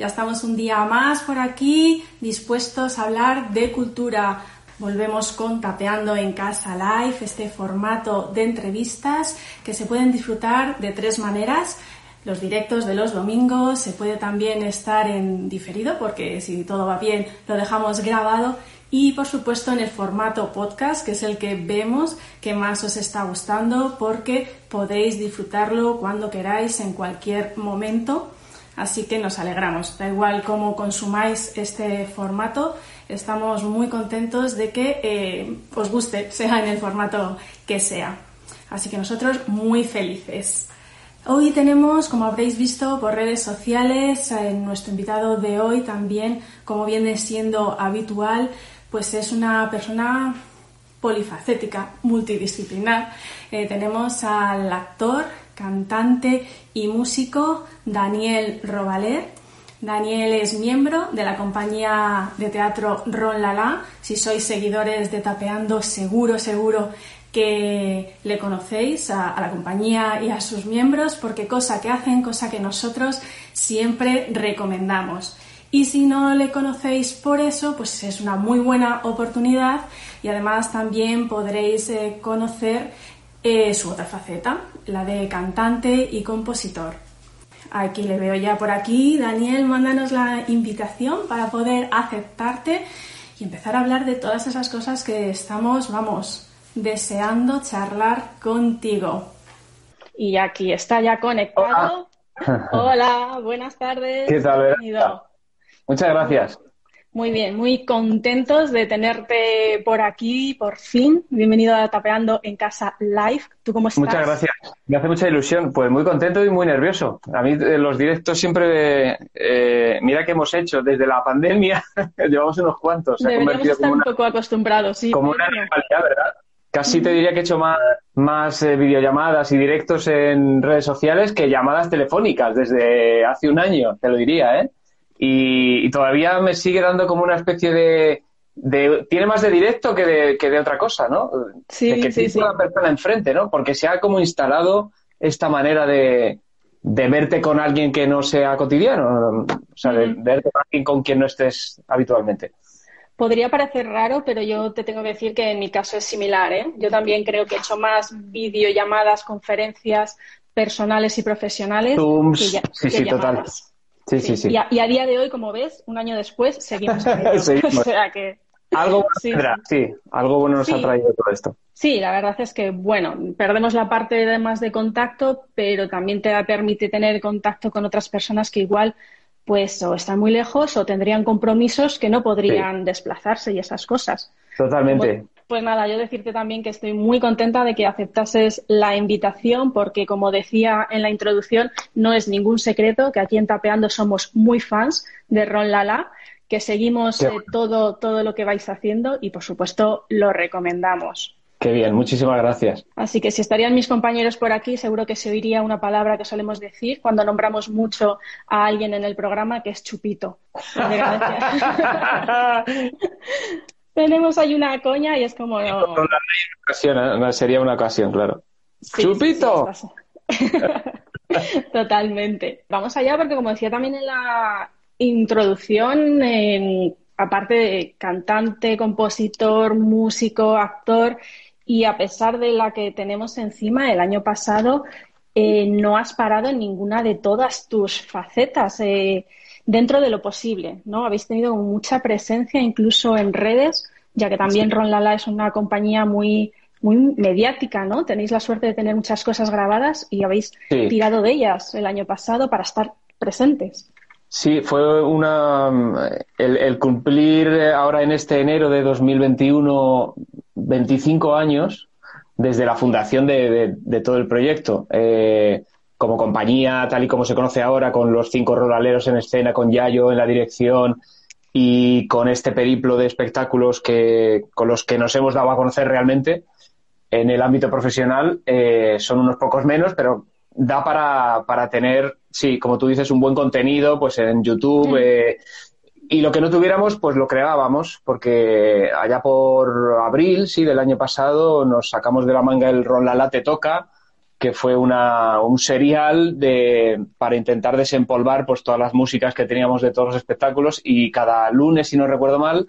Ya estamos un día más por aquí, dispuestos a hablar de cultura. Volvemos con Tapeando en Casa Live, este formato de entrevistas que se pueden disfrutar de tres maneras. Los directos de los domingos, se puede también estar en diferido porque si todo va bien lo dejamos grabado y por supuesto en el formato podcast, que es el que vemos que más os está gustando porque podéis disfrutarlo cuando queráis en cualquier momento. Así que nos alegramos. Da igual cómo consumáis este formato, estamos muy contentos de que eh, os guste, sea en el formato que sea. Así que nosotros muy felices. Hoy tenemos, como habréis visto por redes sociales, en nuestro invitado de hoy también, como viene siendo habitual, pues es una persona polifacética, multidisciplinar. Eh, tenemos al actor, cantante y músico Daniel Robaler. Daniel es miembro de la compañía de teatro Ron Lala. Si sois seguidores de Tapeando, seguro, seguro que le conocéis a, a, la compañía y a sus miembros, porque cosa que hacen, cosa que nosotros siempre recomendamos. Y si no le conocéis por eso, pues es una muy buena oportunidad y además también podréis eh, conocer eh, su otra faceta, la de cantante y compositor. Aquí le veo ya por aquí. Daniel, mándanos la invitación para poder aceptarte y empezar a hablar de todas esas cosas que estamos, vamos, deseando charlar contigo. Y aquí está ya conectado. Hola, Hola buenas tardes. ¿Qué tal? Bienvenido. Muchas gracias. Muy bien, muy contentos de tenerte por aquí, por fin. Bienvenido a Tapeando en Casa Live. ¿Tú cómo estás? Muchas gracias. Me hace mucha ilusión. Pues muy contento y muy nervioso. A mí eh, los directos siempre, eh, mira que hemos hecho desde la pandemia, llevamos unos cuantos. Se Deberíamos ha convertido estar como una, un poco acostumbrados, sí. Como una normalidad, ¿verdad? Casi te diría que he hecho más, más eh, videollamadas y directos en redes sociales que llamadas telefónicas desde hace un año, te lo diría, ¿eh? Y, y, todavía me sigue dando como una especie de, de tiene más de directo que de, que de otra cosa, ¿no? Sí, de que sí, sí. una persona enfrente, ¿no? Porque se ha como instalado esta manera de, de verte con alguien que no sea cotidiano, o sea, de verte con alguien con quien no estés habitualmente. Podría parecer raro, pero yo te tengo que decir que en mi caso es similar, ¿eh? Yo también creo que he hecho más videollamadas, conferencias personales y profesionales Zooms, que, ya- sí, que sí, total. Sí, sí, sí. Y, a, y a día de hoy, como ves, un año después, seguimos. Seguimos. O sea que Algo bueno Sí, algo bueno nos Sí. ha traído todo esto. sí, la verdad es que, bueno, perdemos la parte de más de contacto, pero también te permite tener contacto con otras personas que igual pues o están muy lejos o tendrían compromisos que no podrían desplazarse y esas cosas. Totalmente. Pues nada, yo decirte también que estoy muy contenta de que aceptases la invitación porque, como decía en la introducción, no es ningún secreto que aquí en Tapeando somos muy fans de Ron Lala, que seguimos eh, todo, todo lo que vais haciendo y, por supuesto, lo recomendamos. Qué bien, muchísimas gracias. Así que si estarían mis compañeros por aquí, seguro que se oiría una palabra que solemos decir cuando nombramos mucho a alguien en el programa, que es chupito. Tenemos ahí una coña y es como... no, Ocasión, ¿eh? Sería una ocasión, claro. Sí, ¡Chupito! sí, sí, estás- Totalmente. Vamos allá porque, como decía también en la introducción, aparte de cantante, compositor, músico, actor, y a pesar de la que tenemos encima, el año pasado eh, no has parado en ninguna de todas tus facetas. eh, dentro de lo posible, ¿no? Habéis tenido mucha presencia incluso en redes, ya que también Ron Lala es una compañía muy, muy mediática, ¿no? Tenéis la suerte de tener muchas cosas grabadas y habéis Sí. tirado de ellas el año pasado para estar presentes. Sí, fue una el, el cumplir ahora en este enero de 2021 25 años desde la fundación de, de- de todo el proyecto. Eh, como compañía, tal y como se conoce ahora, con los cinco rolaleros en escena, con Yayo en la dirección y con este periplo de espectáculos que, con los que nos hemos dado a conocer realmente en el ámbito profesional, eh, son unos pocos menos, pero da para, para tener, sí, como tú dices, un buen contenido pues en YouTube. Mm. eh, y lo que no tuviéramos, pues lo creábamos, porque allá por abril, sí, del año pasado, nos sacamos de la manga el Ron Lala Te Toca, que fue una, un serial de, para intentar desempolvar pues, todas las músicas que teníamos de todos los espectáculos y cada lunes, si no recuerdo mal,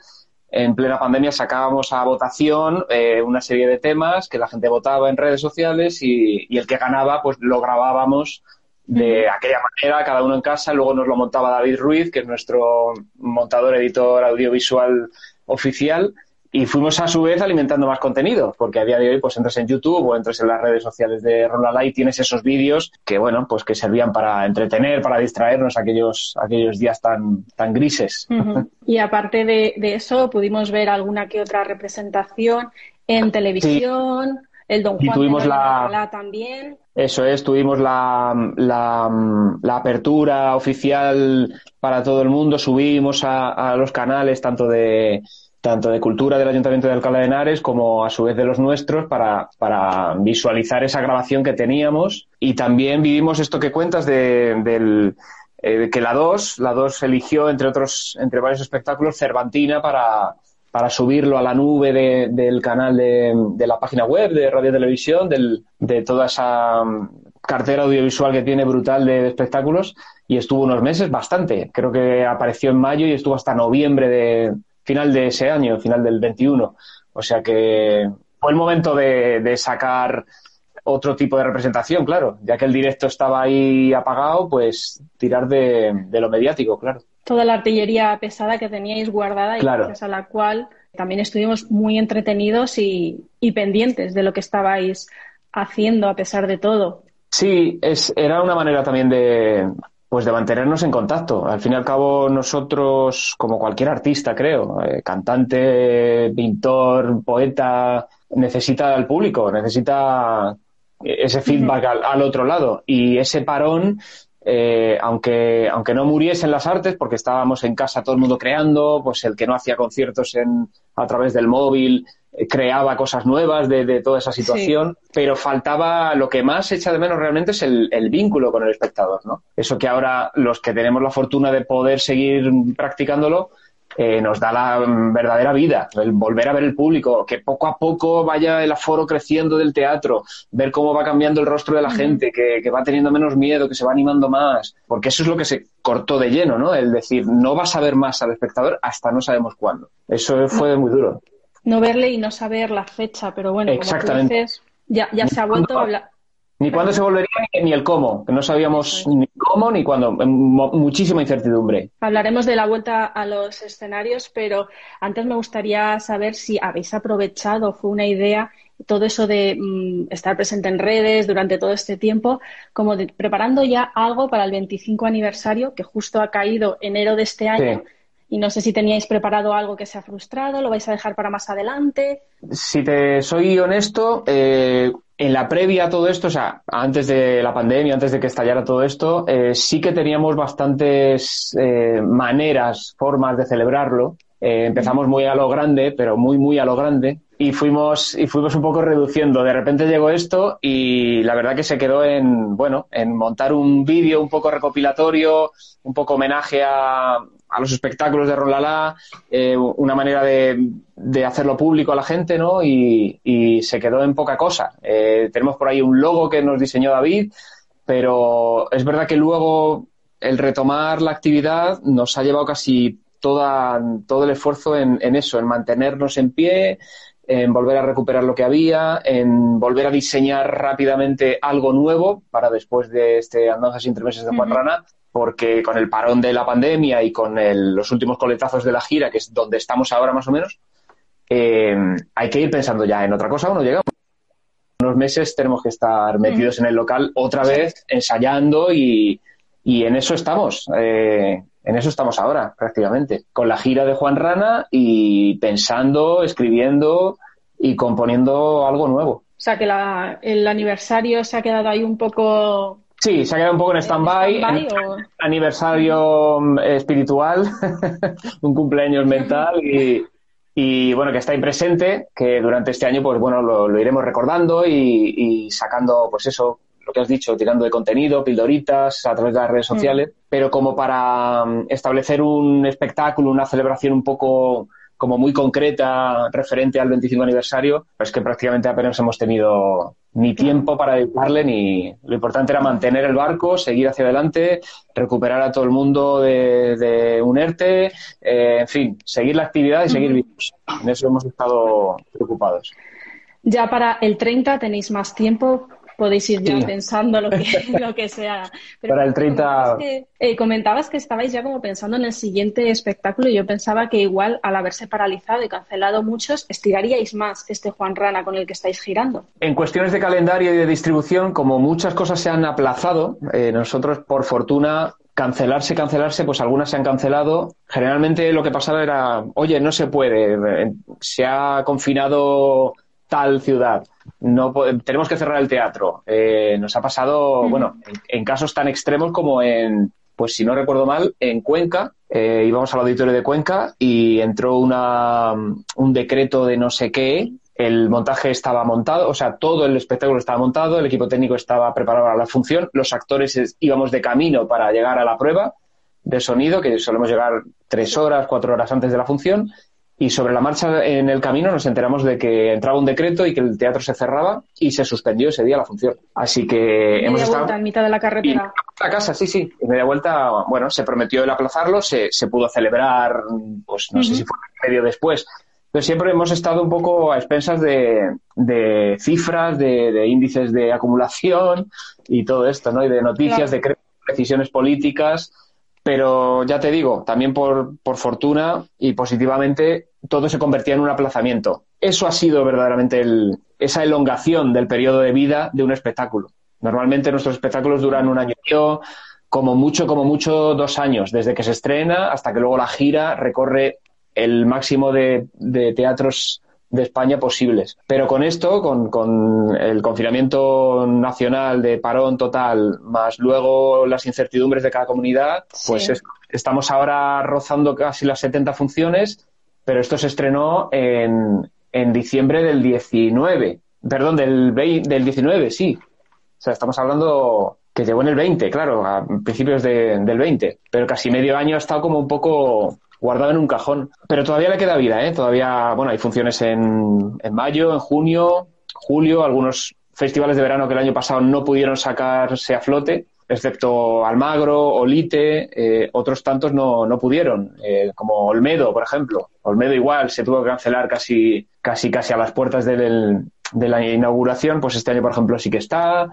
en plena pandemia sacábamos a votación eh, una serie de temas que la gente votaba en redes sociales y, y el que ganaba pues lo grabábamos de aquella manera, cada uno en casa. Luego nos lo montaba David Ruiz, que es nuestro montador, editor audiovisual oficial. Y fuimos a su vez alimentando más contenido, porque a día de hoy pues entras en YouTube o entras en las redes sociales de Ronalá y tienes esos vídeos que bueno, pues que servían para entretener, para distraernos aquellos, aquellos días tan, tan grises. Y aparte de, eso, pudimos ver alguna que otra representación en televisión, el Don Juan tuvimos la... también. Eso es, tuvimos la, la, la, apertura oficial para todo el mundo, subimos a, a los canales tanto de tanto de cultura del Ayuntamiento de Alcalá de Henares como a su vez de los nuestros para, para visualizar esa grabación que teníamos y también vivimos esto que cuentas de, del, eh, que la 2, la 2 eligió entre otros, entre varios espectáculos Cervantina para, para subirlo a la nube de, del canal de, de, la página web de Radio Televisión, del, de toda esa mm, cartera audiovisual que tiene brutal de, de, espectáculos y estuvo unos meses bastante. Creo que apareció en mayo y estuvo hasta noviembre de, final de ese año, final del 21. O sea que fue el momento de, de sacar otro tipo de representación, claro. Ya que el directo estaba ahí apagado, pues tirar de, de lo mediático, claro. Toda la artillería pesada que teníais guardada y claro. gracias a la cual también estuvimos muy entretenidos y, y, pendientes de lo que estabais haciendo a pesar de todo. Sí, es, era una manera también de, pues de mantenernos en contacto. Al fin y al cabo, nosotros, como cualquier artista, creo, eh, cantante, pintor, poeta, necesita al público, necesita ese feedback al, al otro lado. Y ese parón eh, aunque, aunque no muriesen las artes, porque estábamos en casa todo el mundo creando, pues el que no hacía conciertos en, a través del móvil eh, creaba cosas nuevas de, de toda esa situación, sí. pero faltaba, lo que más echa de menos realmente es el, el, vínculo con el espectador, ¿no? Eso que ahora los que tenemos la fortuna de poder seguir practicándolo, eh, nos da la verdadera vida, el volver a ver el público, que poco a poco vaya el aforo creciendo del teatro, ver cómo va cambiando el rostro de la uh -huh. gente, que, que, va teniendo menos miedo, que se va animando más, porque eso es lo que se cortó de lleno, ¿no? El decir, no vas a ver más al espectador hasta no sabemos cuándo. Eso fue muy duro. No verle y no saber la fecha, pero bueno, Exactamente. como tú dices, ya, ya se ha vuelto a hablar. Ni cuándo se volvería ni el cómo, que no sabíamos ni cómo ni cuándo. Muchísima incertidumbre. Hablaremos de la vuelta a los escenarios, pero antes me gustaría saber si habéis aprovechado, fue una idea, todo eso de mmm, estar presente en redes durante todo este tiempo, como de, preparando ya algo para el 25 aniversario, que justo ha caído enero de este año. Sí. Y no sé si teníais preparado algo que se ha frustrado, lo vais a dejar para más adelante. Si te soy honesto, eh, en la previa a todo esto, o sea, antes de la pandemia, antes de que estallara todo esto, eh, sí que teníamos bastantes eh, maneras, formas de celebrarlo. Empezamos muy a lo grande, pero muy, muy a lo grande. Y fuimos, y fuimos un poco reduciendo. De repente llegó esto y la verdad que se quedó en, bueno, en montar un vídeo un poco recopilatorio, un poco homenaje a, a los espectáculos de Rolala, eh, una manera de, de, hacerlo público a la gente, ¿no? Y, y se quedó en poca cosa. Eh, tenemos por ahí un logo que nos diseñó David, pero es verdad que luego el retomar la actividad nos ha llevado casi toda, todo el esfuerzo en, en eso, en mantenernos en pie, en volver a recuperar lo que había, en volver a diseñar rápidamente algo nuevo para después de este Andanzas entre meses de Juan uh -huh. Rana, porque con el parón de la pandemia y con el, los últimos coletazos de la gira, que es donde estamos ahora más o menos, eh, hay que ir pensando ya en otra cosa o no llegamos. Unos meses tenemos que estar metidos en el local otra vez, ensayando y, y en eso estamos. Eh, en eso estamos ahora, prácticamente. Con la gira de Juan Rana y pensando, escribiendo y componiendo algo nuevo. O sea, que la, el aniversario se ha quedado ahí un poco Sí, se ha quedado un poco en stand-by. Stand. Aniversario mm, espiritual, un cumpleaños mental y, y, bueno, que está ahí presente, que durante este año, pues bueno, lo, lo iremos recordando y, y, sacando, pues eso, lo que has dicho, tirando de contenido, pildoritas a través de las redes sociales, mm. pero como para mm, establecer un espectáculo, una celebración un poco como muy concreta referente al 25 aniversario, pues que prácticamente apenas hemos tenido ni tiempo para dedicarle ni lo importante era mantener el barco, seguir hacia adelante, recuperar a todo el mundo de, de un ERTE, eh, en fin, seguir la actividad y seguir vivos. En eso hemos estado preocupados. Ya para el 30 tenéis más tiempo podéis ir ya pensando lo que, lo que sea. Para el 30... Comentabas que, eh, comentabas que estabais ya como pensando en el siguiente espectáculo y yo pensaba que igual al haberse paralizado y cancelado muchos, estiraríais más este Juan Rana con el que estáis girando. En cuestiones de calendario y de distribución, como muchas cosas se han aplazado, eh, nosotros por fortuna cancelarse, cancelarse, pues algunas se han cancelado. Generalmente lo que pasaba era, oye, no se puede, eh, se ha confinado tal ciudad, no tenemos que cerrar el teatro. Eh, nos ha pasado, bueno, en, casos tan extremos como en, pues si no recuerdo mal, en Cuenca, eh, íbamos al auditorio de Cuenca y entró una, un decreto de no sé qué, el montaje estaba montado, o sea, todo el espectáculo estaba montado, el equipo técnico estaba preparado para la función, los actores íbamos de camino para llegar a la prueba de sonido, que solemos llegar tres horas, cuatro horas antes de la función, y sobre la marcha en el camino nos enteramos de que entraba un decreto y que el teatro se cerraba y se suspendió ese día la función. Así que hemos estado en mitad de la carretera. la casa, sí, sí. En media vuelta, bueno, se prometió el aplazarlo, se, se pudo celebrar, pues no sé si fue medio después. Pero siempre hemos estado un poco a expensas de, de cifras, de, índices de acumulación y todo esto, ¿no? Y de noticias, de decisiones políticas. Pero ya te digo, también por, por fortuna y positivamente, todo se convertía en un aplazamiento. Eso ha sido verdaderamente esa elongación del periodo de vida de un espectáculo. Normalmente nuestros espectáculos duran un año y como mucho, como mucho, dos años, desde que se estrena hasta que luego la gira recorre el máximo de teatros de España posibles. Pero con esto, con, con, el confinamiento nacional de parón total, más luego las incertidumbres de cada comunidad, pues estamos ahora rozando casi las 70 funciones, pero esto se estrenó en, en diciembre del 19, perdón, del, del 19, sí. O sea, estamos hablando que llegó en el 20, claro, a principios del 20, pero casi medio año ha estado como un poco guardado en un cajón. Pero todavía le queda vida, ¿eh? Todavía, bueno, hay funciones en, en mayo, en junio, julio, algunos festivales de verano que el año pasado no pudieron sacarse a flote, excepto Almagro, Olite, eh, otros tantos no, no pudieron, eh, como Olmedo, por ejemplo. Olmedo igual se tuvo que cancelar casi, casi, casi a las puertas del, de la inauguración, pues este año, por ejemplo, sí que está.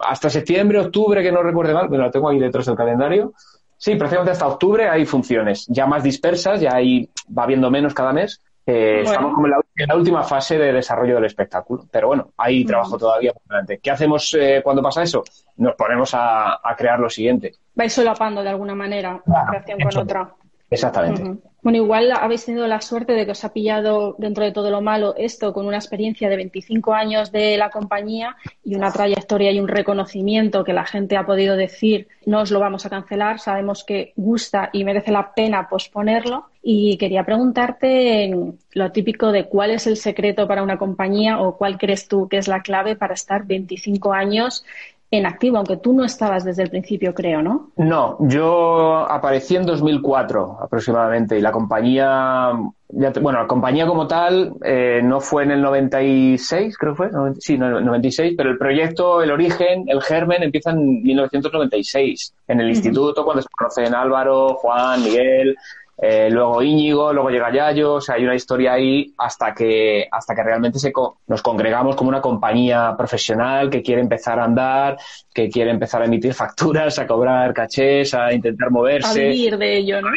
Hasta septiembre, octubre, que no recuerde mal, pero lo tengo ahí detrás del calendario, Sí, prácticamente hasta octubre hay funciones ya más dispersas, ya ahí va habiendo menos cada mes. Eh, estamos como en la, última fase de desarrollo del espectáculo, pero bueno, hay trabajo todavía por delante. ¿Qué hacemos eh, cuando pasa eso? Nos ponemos a, crear lo siguiente. Vais solapando de alguna manera una creación con otra. Exactamente. Bueno, igual habéis tenido la suerte de que os ha pillado dentro de todo lo malo esto con una experiencia de 25 años de la compañía y una trayectoria y un reconocimiento que la gente ha podido decir no os lo vamos a cancelar, sabemos que gusta y merece la pena posponerlo. Y quería preguntarte lo típico de cuál es el secreto para una compañía o cuál crees tú que es la clave para estar 25 años en activo, aunque tú no estabas desde el principio, creo, ¿no? No, yo aparecí en 2004 aproximadamente y la compañía, bueno, la compañía como tal eh, no fue en el 96, creo que fue, sí, no, 96, pero el proyecto, el origen, el germen empieza en 1996, en el instituto, cuando se conocen Álvaro, Juan, Miguel, eh, luego Íñigo, luego llega Yayo, o sea, hay una historia ahí hasta que, hasta que realmente se nos congregamos como una compañía profesional que quiere empezar a andar, que quiere empezar a emitir facturas, a cobrar cachés, a intentar moverse. A vivir de ello, ¿no?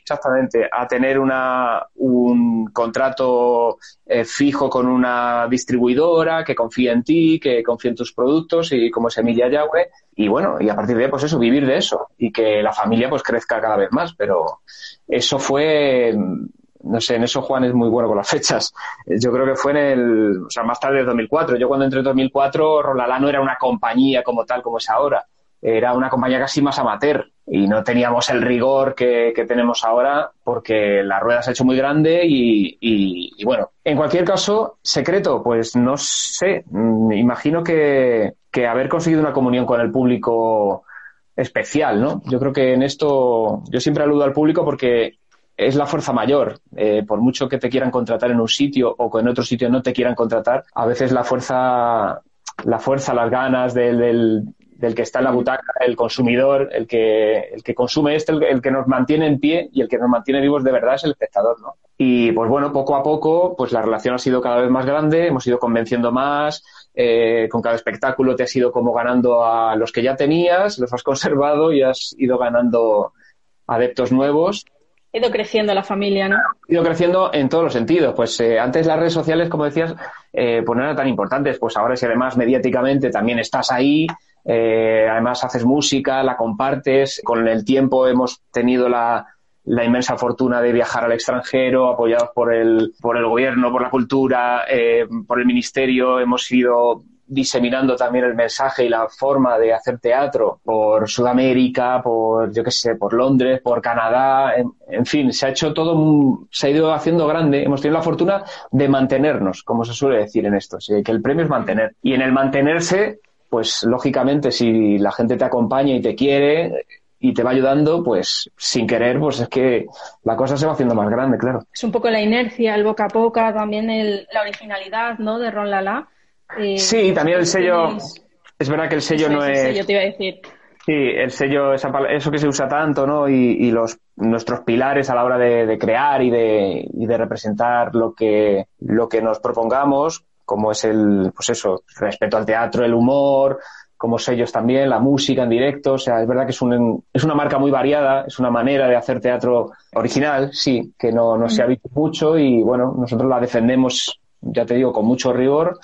Exactamente, a tener una, un contrato eh, fijo con una distribuidora que confía en ti, que confía en tus productos y como Semilla Yahweh. Y bueno, y a partir de ahí, pues eso, vivir de eso y que la familia pues crezca cada vez más, pero eso fue, no sé, en eso Juan es muy bueno con las fechas. Yo creo que fue en el, o sea, más tarde de 2004. Yo cuando entré en 2004, Rolalá no era una compañía como tal como es ahora. Era una compañía casi más amateur y no teníamos el rigor que, tenemos ahora porque la rueda se ha hecho muy grande y, y, bueno, en cualquier caso, secreto, pues no sé, mm, imagino que, que haber conseguido una comunión con el público especial, ¿no? Yo creo que en esto, yo siempre aludo al público porque es la fuerza mayor. Eh, por mucho que te quieran contratar en un sitio o que en otro sitio no te quieran contratar, a veces la fuerza, la fuerza, las ganas del, del, que está en la butaca, el consumidor, el que, el que consume esto, el, que nos mantiene en pie y el que nos mantiene vivos de verdad es el espectador, ¿no? Y pues bueno, poco a poco, pues la relación ha sido cada vez más grande, hemos ido convenciendo más, eh, con cada espectáculo te has ido como ganando a los que ya tenías, los has conservado y has ido ganando adeptos nuevos Ha ido creciendo la familia, ¿no? Ha ido creciendo en todos los sentidos. Pues eh, antes las redes sociales, como decías, eh, pues no eran tan importantes. Pues ahora si además mediáticamente también estás ahí, además haces música, la compartes. Con el tiempo hemos tenido la, la inmensa fortuna de viajar al extranjero, apoyados por el, por el gobierno, por la cultura, eh, por el ministerio. Hemos ido diseminando también el mensaje y la forma de hacer teatro por Sudamérica, por, yo qué sé, por Londres, por Canadá, en, fin, se ha hecho todo, se ha ido haciendo grande. Hemos tenido la fortuna de mantenernos, como se suele decir en esto, que el premio es mantener. Y en el mantenerse, pues lógicamente, si la gente te acompaña y te quiere, y te va ayudando, pues sin querer, pues es que la cosa se va haciendo más grande, claro. Es un poco la inercia, el boca a boca, también el, la originalidad, ¿no? De Ron Lala. Eh, sí, también el sello. Es verdad que el sello no es. Sello, te iba a decir. Sí, el sello, eso que se usa tanto, ¿no? Y, los, nuestros pilares a la hora de, crear y de, y de representar lo que, lo que nos propongamos, como es el, pues eso, respeto al teatro, el humor, como sellos también, la música en directo, o sea, es verdad que es, un, es una marca muy variada, es una manera de hacer teatro original, sí, que no, no se ha visto mucho y bueno, nosotros la defendemos, ya te digo, con mucho rigor.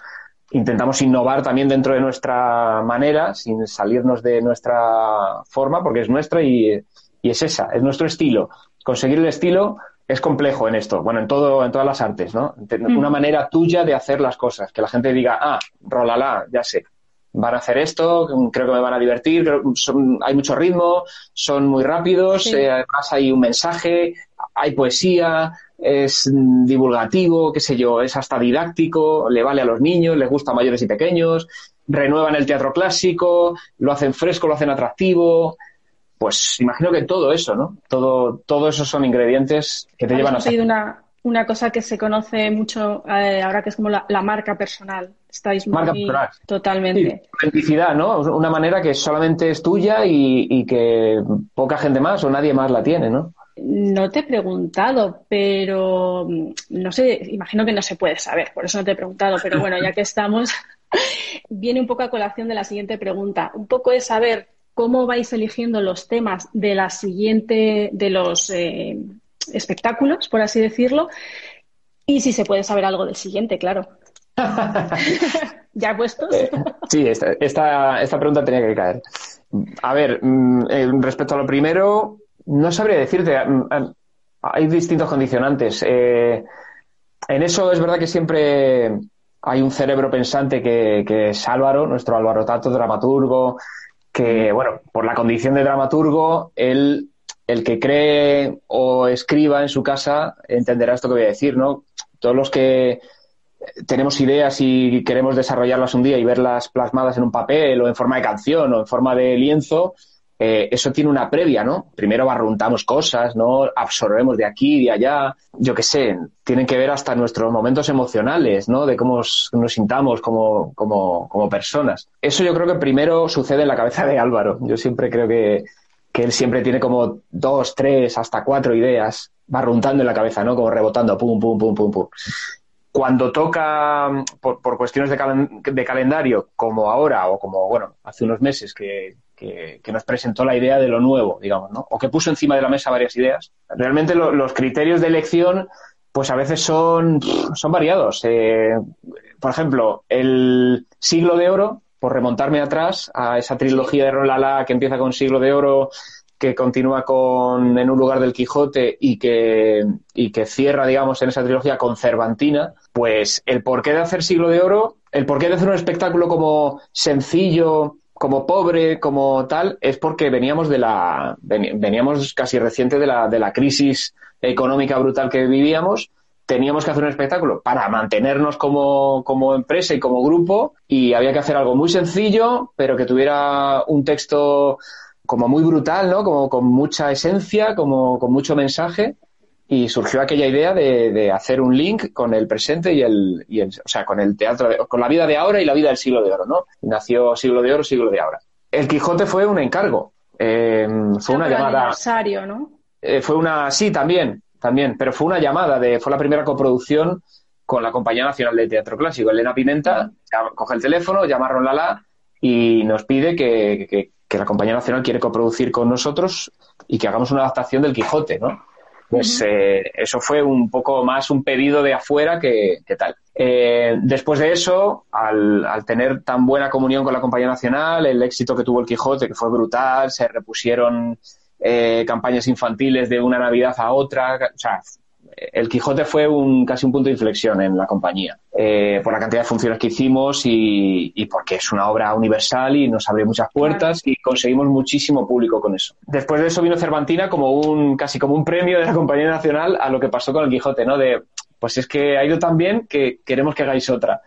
Intentamos innovar también dentro de nuestra manera, sin salirnos de nuestra forma, porque es nuestra y, y es esa, es nuestro estilo. Conseguir el estilo es complejo en esto, bueno, en todo, en todas las artes, ¿no? Una manera tuya de hacer las cosas, que la gente diga, ah, rolala, ya sé, van a hacer esto, creo que me van a divertir, hay mucho ritmo, son muy rápidos, eh, además hay un mensaje, hay poesía, es divulgativo, qué sé yo, es hasta didáctico, le vale a los niños, les gusta a mayores y pequeños, renuevan el teatro clásico, lo hacen fresco, lo hacen atractivo. Pues imagino que todo eso, ¿no? Todo, todo eso son ingredientes que te llevan a ser. Una, una cosa que se conoce mucho eh, ahora que es como la, marca personal. Estáis muy marca totalmente. autenticidad, ¿no? Una manera que solamente es tuya y, que poca gente más o nadie más la tiene, ¿no? No te he preguntado, pero mm, no sé, imagino que no se puede saber, por eso no te he preguntado, pero bueno, ya que estamos, viene un poco a colación de la siguiente pregunta. Un poco es saber cómo vais eligiendo los temas de la siguiente, de los eh, espectáculos, por así decirlo, y si se puede saber algo del siguiente, claro. ¿Ya puestos? Eh, sí, esta, esta, pregunta tenía que caer. A ver, mm, eh, respecto a lo primero, no sabría decirte. Mm, mm, hay distintos condicionantes. Eh, en eso es verdad que siempre hay un cerebro pensante que, que, es Álvaro, nuestro Álvaro Tato, dramaturgo, que, bueno, por la condición de dramaturgo, él el que cree o escriba en su casa entenderá esto que voy a decir, ¿no? Todos los que tenemos ideas y queremos desarrollarlas un día y verlas plasmadas en un papel o en forma de canción o en forma de lienzo, eh, eso tiene una previa, ¿no? Primero barruntamos cosas, ¿no? Absorbemos de aquí, de allá, yo qué sé, tienen que ver hasta nuestros momentos emocionales, ¿no? De cómo nos sintamos como, como personas. Eso yo creo que primero sucede en la cabeza de Álvaro. Yo siempre creo que, que él siempre tiene como dos, tres, hasta cuatro ideas barruntando en la cabeza, ¿no? Como rebotando, pum, pum, pum, pum, pum. Cuando toca, por, cuestiones de, calendario, como ahora o como, bueno, hace unos meses que, nos presentó la idea de lo nuevo, digamos, ¿no? O que puso encima de la mesa varias ideas. Realmente los criterios de elección, pues a veces son, son variados. Eh, por ejemplo, el siglo de oro por remontarme atrás a esa trilogía de Rolala que empieza con Siglo de Oro, que continúa con En un lugar del Quijote y que, y que cierra, digamos, en esa trilogía con Cervantina, pues el porqué de hacer Siglo de Oro, el porqué de hacer un espectáculo como sencillo, como pobre, como tal, es porque veníamos de la, veníamos casi reciente de la, de la crisis económica brutal que vivíamos teníamos que hacer un espectáculo para mantenernos como, como, empresa y como grupo y había que hacer algo muy sencillo, pero que tuviera un texto como muy brutal, ¿no? Como con mucha esencia, como con mucho mensaje. y surgió aquella idea de, hacer un link con el presente y el, y el, o sea, con el teatro, con la vida de ahora y la vida del siglo de oro, ¿no? nació siglo de oro, siglo de ahora. El Quijote fue un encargo, eh, fue una llamada. ¿no? Eh, fue una, sí, también, también, pero fue una llamada de, fue la primera coproducción con la Compañía Nacional de Teatro Clásico. Elena Pimenta coge el teléfono, llama a Ron Lala y nos pide que, que, que la Compañía Nacional quiere coproducir con nosotros y que hagamos una adaptación del Quijote, ¿no? Pues eh, eso fue un poco más un pedido de afuera que, tal. Eh, después de eso, al, tener tan buena comunión con la compañía nacional, el éxito que tuvo el Quijote, que fue brutal, se repusieron eh, campañas infantiles de una Navidad a otra, o sea, el Quijote fue un, casi un punto de inflexión en la compañía, eh, por la cantidad de funciones que hicimos y, porque es una obra universal y nos abrió muchas puertas y conseguimos muchísimo público con eso. Después de eso vino Cervantina como un, casi como un premio de la compañía nacional a lo que pasó con el Quijote, ¿no? De, pues es que ha ido tan bien que queremos que hagáis otra.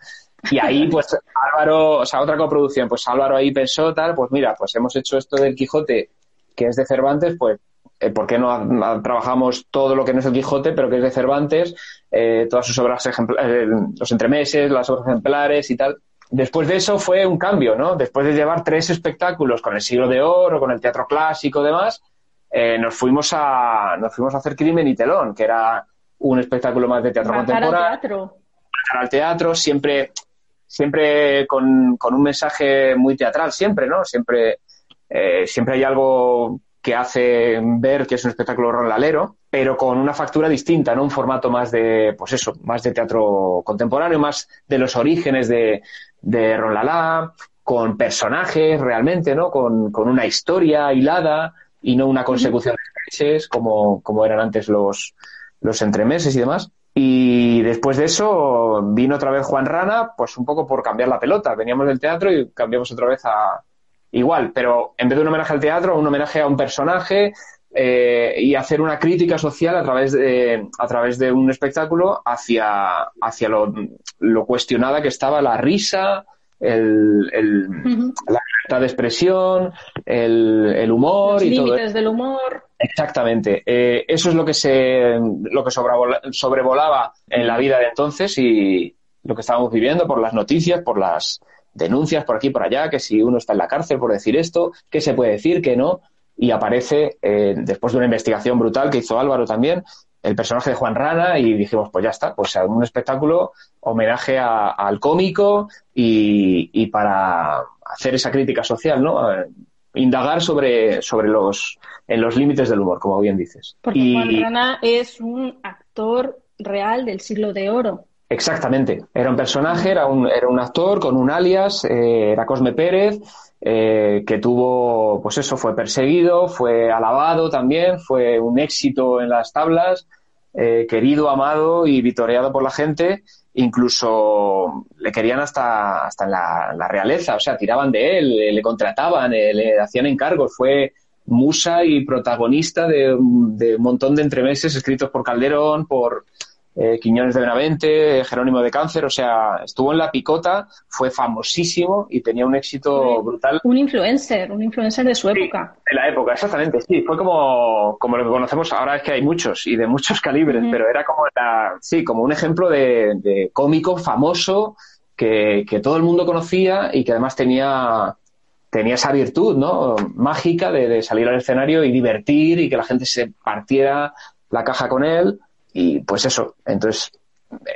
Y ahí, pues, Álvaro, o sea, otra coproducción, pues Álvaro ahí pensó, tal, pues mira, pues hemos hecho esto del Quijote, que es de Cervantes, pues eh, ¿por qué no trabajamos todo lo que no es el Quijote, pero que es de Cervantes, eh, todas sus obras ejemplares, eh, los entremeses, las obras ejemplares y tal? Después de eso fue un cambio, ¿no? Después de llevar tres espectáculos con el siglo de oro, con el teatro clásico y demás, nos fuimos a nos fuimos a hacer Crimen y Telón, que era un espectáculo más de teatro contemporáneo. Al teatro. al teatro, siempre, siempre con, con, un mensaje muy teatral, siempre, ¿no? Siempre, siempre hay algo que hace ver que es un espectáculo ronlalero, pero con una factura distinta, ¿no? Un formato más de, pues eso, más de teatro contemporáneo, más de los orígenes de, de ronlalá, con personajes realmente, ¿no? Con, una historia hilada y no una consecución de meses como, como eran antes los, los entremeses y demás. Y después de eso vino otra vez Juan Rana, pues un poco por cambiar la pelota. Veníamos del teatro y cambiamos otra vez a, igual, pero en vez de un homenaje al teatro, un homenaje a un personaje eh, y hacer una crítica social a través de, a través de un espectáculo hacia, hacia lo, lo cuestionada que estaba la risa, el, el la libertad de expresión, el, el humor Los y límites del humor. Exactamente. Eh, eso es lo que se lo que sobrevolaba en la vida de entonces y lo que estábamos viviendo por las noticias, por las denuncias por aquí y por allá, que si uno está en la cárcel por decir esto, qué se puede decir, qué no, y aparece, eh, después de una investigación brutal que hizo Álvaro también, el personaje de Juan Rana y dijimos, pues ya está, pues un espectáculo, homenaje al cómico y, para hacer esa crítica social, ¿no? Eh, indagar sobre, sobre los, en los límites del humor, como bien dices. Porque Juan Rana es un actor real del siglo de oro. Exactamente. Era un personaje, era un, era un actor con un alias, eh, era Cosme Pérez, eh, que tuvo, pues eso, fue perseguido, fue alabado también, fue un éxito en las tablas, eh, querido, amado y vitoreado por la gente. Incluso le querían hasta, hasta en la, realeza, o sea, tiraban de él, le contrataban, le hacían encargos. Fue musa y protagonista de, de un montón de entremeses escritos por Calderón, por, eh, Quiñones de Benavente, Jerónimo de Cáncer, o sea, estuvo en la picota, fue famosísimo y tenía un éxito brutal. Un influencer, un influencer de su época. De la época, exactamente, sí, fue como, como lo que conocemos ahora es que hay muchos y de muchos calibres, pero era como sí, como un ejemplo de, cómico famoso que, todo el mundo conocía y que además tenía tenía esa virtud, ¿no? Mágica de, de, salir al escenario y divertir y que la gente se partiera la caja con él y pues eso, entonces,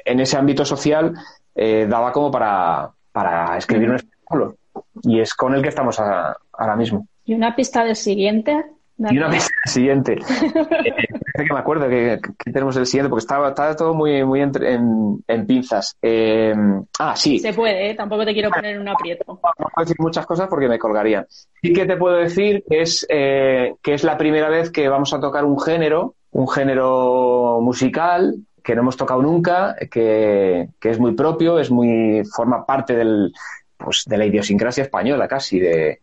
en ese ámbito social eh, daba como para, para escribir un espectáculo. Y es con el que estamos ahora mismo. ¿Y una pista del siguiente? Y una pista del siguiente. eh, que me acuerdo que, tenemos el siguiente, porque estaba, estaba todo muy, muy en, en, pinzas. Eh, ah, sí. Se puede, ¿eh? tampoco te quiero poner en un aprieto. No puedo decir muchas cosas porque me colgarían. Sí que te puedo decir que es, que es la primera vez que vamos a tocar un género un género musical que no hemos tocado nunca, que, es muy propio, es muy, forma parte del, pues, de la idiosincrasia española casi, de,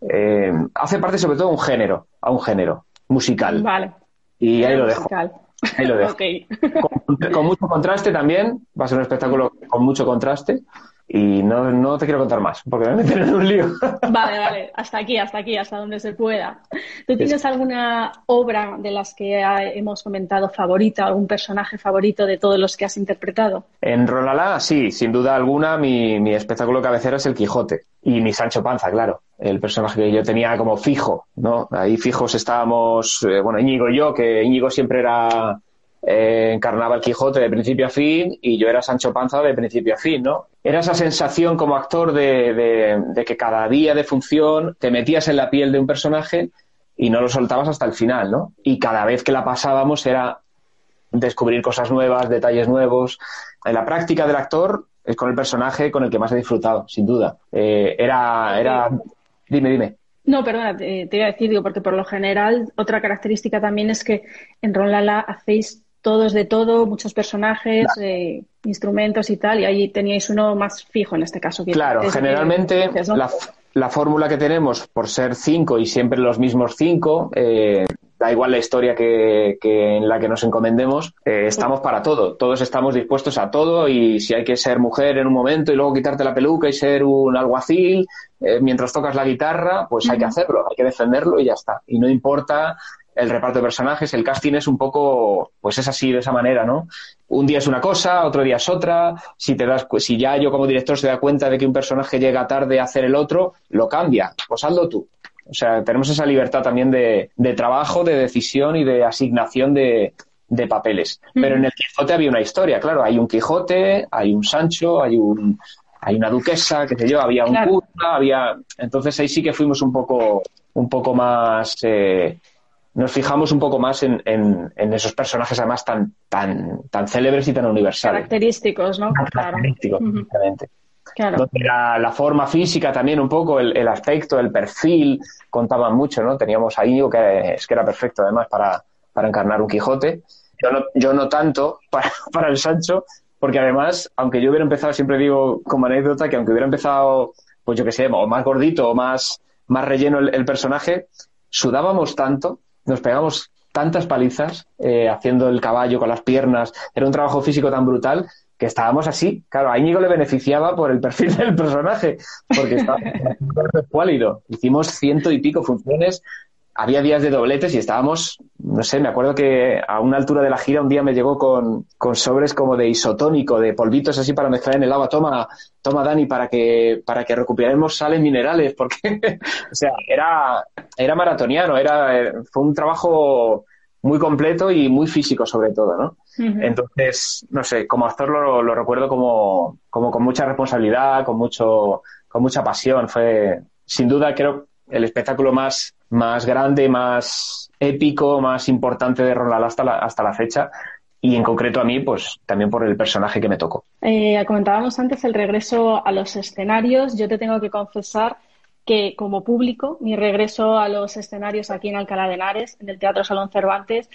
eh, hace parte sobre todo de un género, a un género musical. Vale. Y ahí lo dejo. Ahí lo dejo. Con, mucho contraste también, va a ser un espectáculo con mucho contraste y no, no te quiero contar más, porque me meten en un lío. Vale, vale, hasta aquí, hasta aquí, hasta donde se pueda. ¿Tú tienes alguna obra de las que hemos comentado favorita, algún personaje favorito de todos los que has interpretado? En Rolala, sí, sin duda alguna, mi, mi espectáculo cabecero es el Quijote y mi Sancho Panza, claro, el personaje que yo tenía como fijo, ¿no? Ahí fijos estábamos, eh, bueno, Íñigo y yo, que Íñigo siempre era encarnaba el Quijote de principio a fin y yo era Sancho Panza de principio a fin, ¿no? Era esa sensación como actor de, que cada día de función te metías en la piel de un personaje y no lo soltabas hasta el final, ¿no? Y cada vez que la pasábamos era descubrir cosas nuevas, detalles nuevos. En la práctica del actor es con el personaje con el que más he disfrutado, sin duda. Eh, era, era... Dime, dime. No, perdona, te, iba a decir, digo, porque por lo general otra característica también es que en Ron Lala hacéis todos de todo, muchos personajes, eh, instrumentos y tal, y ahí teníais uno más fijo en este caso. claro, generalmente la, fórmula que tenemos, por ser cinco y siempre los mismos cinco, eh, da igual la historia que, en la que nos encomendemos, eh, estamos para todo, todos estamos dispuestos a todo y si hay que ser mujer en un momento y luego quitarte la peluca y ser un alguacil mientras tocas la guitarra, pues hay que hacerlo, hay que defenderlo y ya está. Y no importa el reparto de personajes, el casting es un poco, pues es así, de esa manera, ¿no? Un día es una cosa, otro día es otra. Si te das, si ya yo como director se da cuenta de que un personaje llega tarde a hacer el otro, lo cambia, pues hazlo tú. O sea, tenemos esa libertad también de, trabajo, de decisión y de asignación de, papeles. Pero en el Quijote había una historia, claro, hay un Quijote, hay un Sancho, hay un, hay una duquesa, qué sé yo, había un cura, había, entonces ahí sí que fuimos un poco, un poco más, eh, nos fijamos un poco más en, en, esos personajes además tan, tan, tan célebres y tan universales. Característicos, ¿no? Característicos, Claro. la, forma física también un poco, el, aspecto, el perfil, contaban mucho, ¿no? Teníamos ahí que es que era perfecto además para, para encarnar un Quijote. Yo no, yo no tanto para, para el Sancho, porque además, aunque yo hubiera empezado, siempre digo como anécdota, que aunque hubiera empezado, pues yo qué sé, o más gordito o más, más relleno el personaje, sudábamos tanto nos pegamos tantas palizas eh, haciendo el caballo con las piernas, era un trabajo físico tan brutal que estábamos así. Claro, a Íñigo le beneficiaba por el perfil del personaje, porque estaba cuálido. Hicimos ciento y pico funciones había días de dobletes y estábamos, no sé, me acuerdo que a una altura de la gira un día me llegó con, con sobres como de isotónico, de polvitos así para mezclar en el agua. Toma, toma Dani para que, para que recuperemos sales minerales, porque, o sea, era, era maratoniano, era, fue un trabajo muy completo y muy físico sobre todo, ¿no? Entonces, no sé, como actor lo, lo recuerdo como, como con mucha responsabilidad, con mucho, con mucha pasión. Fue, sin duda, creo, el espectáculo más, más grande, más épico, más importante de Ronald hasta la, hasta la fecha. Y en concreto a mí, pues también por el personaje que me tocó. Eh, comentábamos antes el regreso a los escenarios. Yo te tengo que confesar que como público, mi regreso a los escenarios aquí en Alcalá de Henares, en el Teatro Salón Cervantes,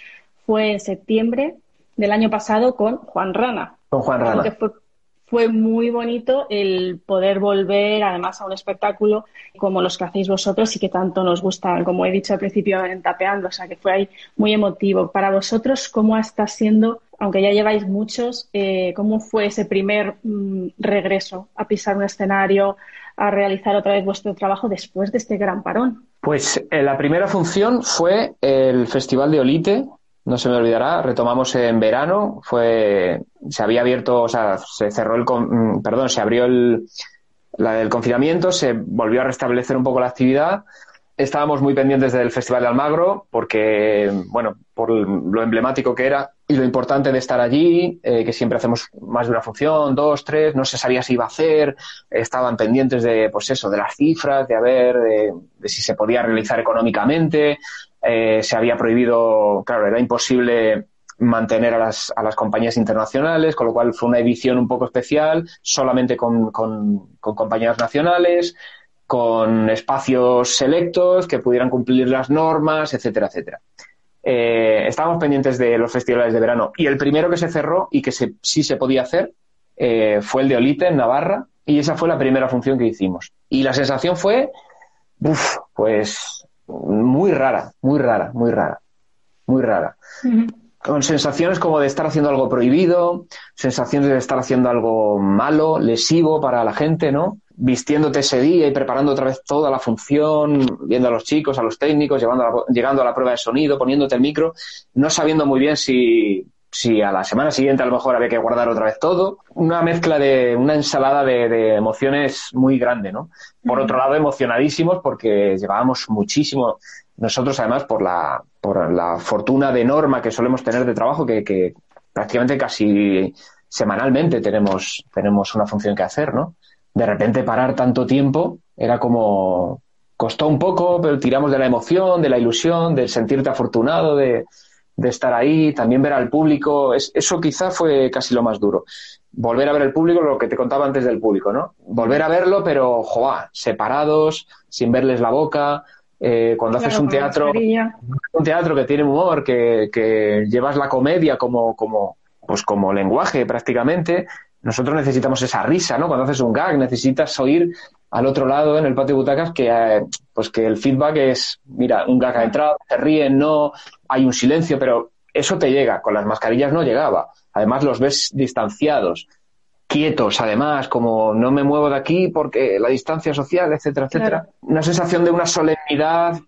fue en septiembre del año pasado con Juan Rana. Con Juan Rana fue muy bonito el poder volver además a un espectáculo como los que hacéis vosotros y que tanto nos gustan, como he dicho al principio en Tapeando, o sea que fue ahí muy emotivo. Para vosotros, ¿cómo está siendo, aunque ya lleváis muchos, eh, cómo fue ese primer mm, regreso a pisar un escenario, a realizar otra vez vuestro trabajo después de este gran parón? Pues eh, la primera función fue el Festival de Olite, no se me olvidará, retomamos en verano, fue, se había abierto, o sea, se cerró el, mm, perdón, se abrió el, la del confinamiento, se volvió a restablecer un poco la actividad. Estábamos muy pendientes del Festival de Almagro porque, bueno, por lo emblemático que era y lo importante de estar allí, eh, que siempre hacemos más de una función, dos, tres, no se sabía si iba a hacer, estaban pendientes de, pues eso, de las cifras, de ver, de si se podía realizar económicamente, eh, se había prohibido, claro, era imposible mantener a las, a las compañías internacionales, con lo cual fue una edición un poco especial, solamente con, con, compañías nacionales, con espacios selectos que pudieran cumplir las normas, etcétera, etcétera. Eh, estábamos pendientes de los festivales de verano y el primero que se cerró y que sí se podía hacer eh, fue el de Olite en Navarra y esa fue la primera función que hicimos. Y la sensación fue, pues muy rara, muy rara, muy rara, muy rara. con sensaciones como de estar haciendo algo prohibido, sensaciones de estar haciendo algo malo, lesivo para la gente, ¿no? Vistiéndote ese día y preparando otra vez toda la función, viendo a los chicos, a los técnicos, llevando llegando a la prueba de sonido, poniéndote el micro, no sabiendo muy bien si, si a la semana siguiente a lo mejor había que guardar otra vez todo. Una mezcla de, una ensalada de, de emociones muy grande, ¿no? Por otro lado, emocionadísimos porque llevábamos muchísimo, nosotros además por la, por la fortuna de norma que solemos tener de trabajo, que, que prácticamente casi semanalmente tenemos, tenemos una función que hacer, ¿no? De repente parar tanto tiempo era como, costó un poco, pero tiramos de la emoción, de la ilusión, de sentirte afortunado, de, de estar ahí, también ver al público, es, eso quizá fue casi lo más duro. Volver a ver el público, lo que te contaba antes del público, ¿no? Volver a verlo, pero, joa, separados, sin verles la boca, eh, cuando Claro, haces un teatro, un teatro que tiene humor, que, que llevas la comedia como, como, pues como lenguaje prácticamente, nosotros necesitamos esa risa, ¿no? Cuando haces un gag, necesitas oír al otro lado en el patio de butacas que, eh, pues que el feedback es, mira, un gag ha entrado, se ríen, no, hay un silencio, pero eso te llega, con las mascarillas no llegaba. Además los ves distanciados, quietos, además, como no me muevo de aquí porque la distancia social, etcétera, etcétera. Claro. Una sensación de una solemnidad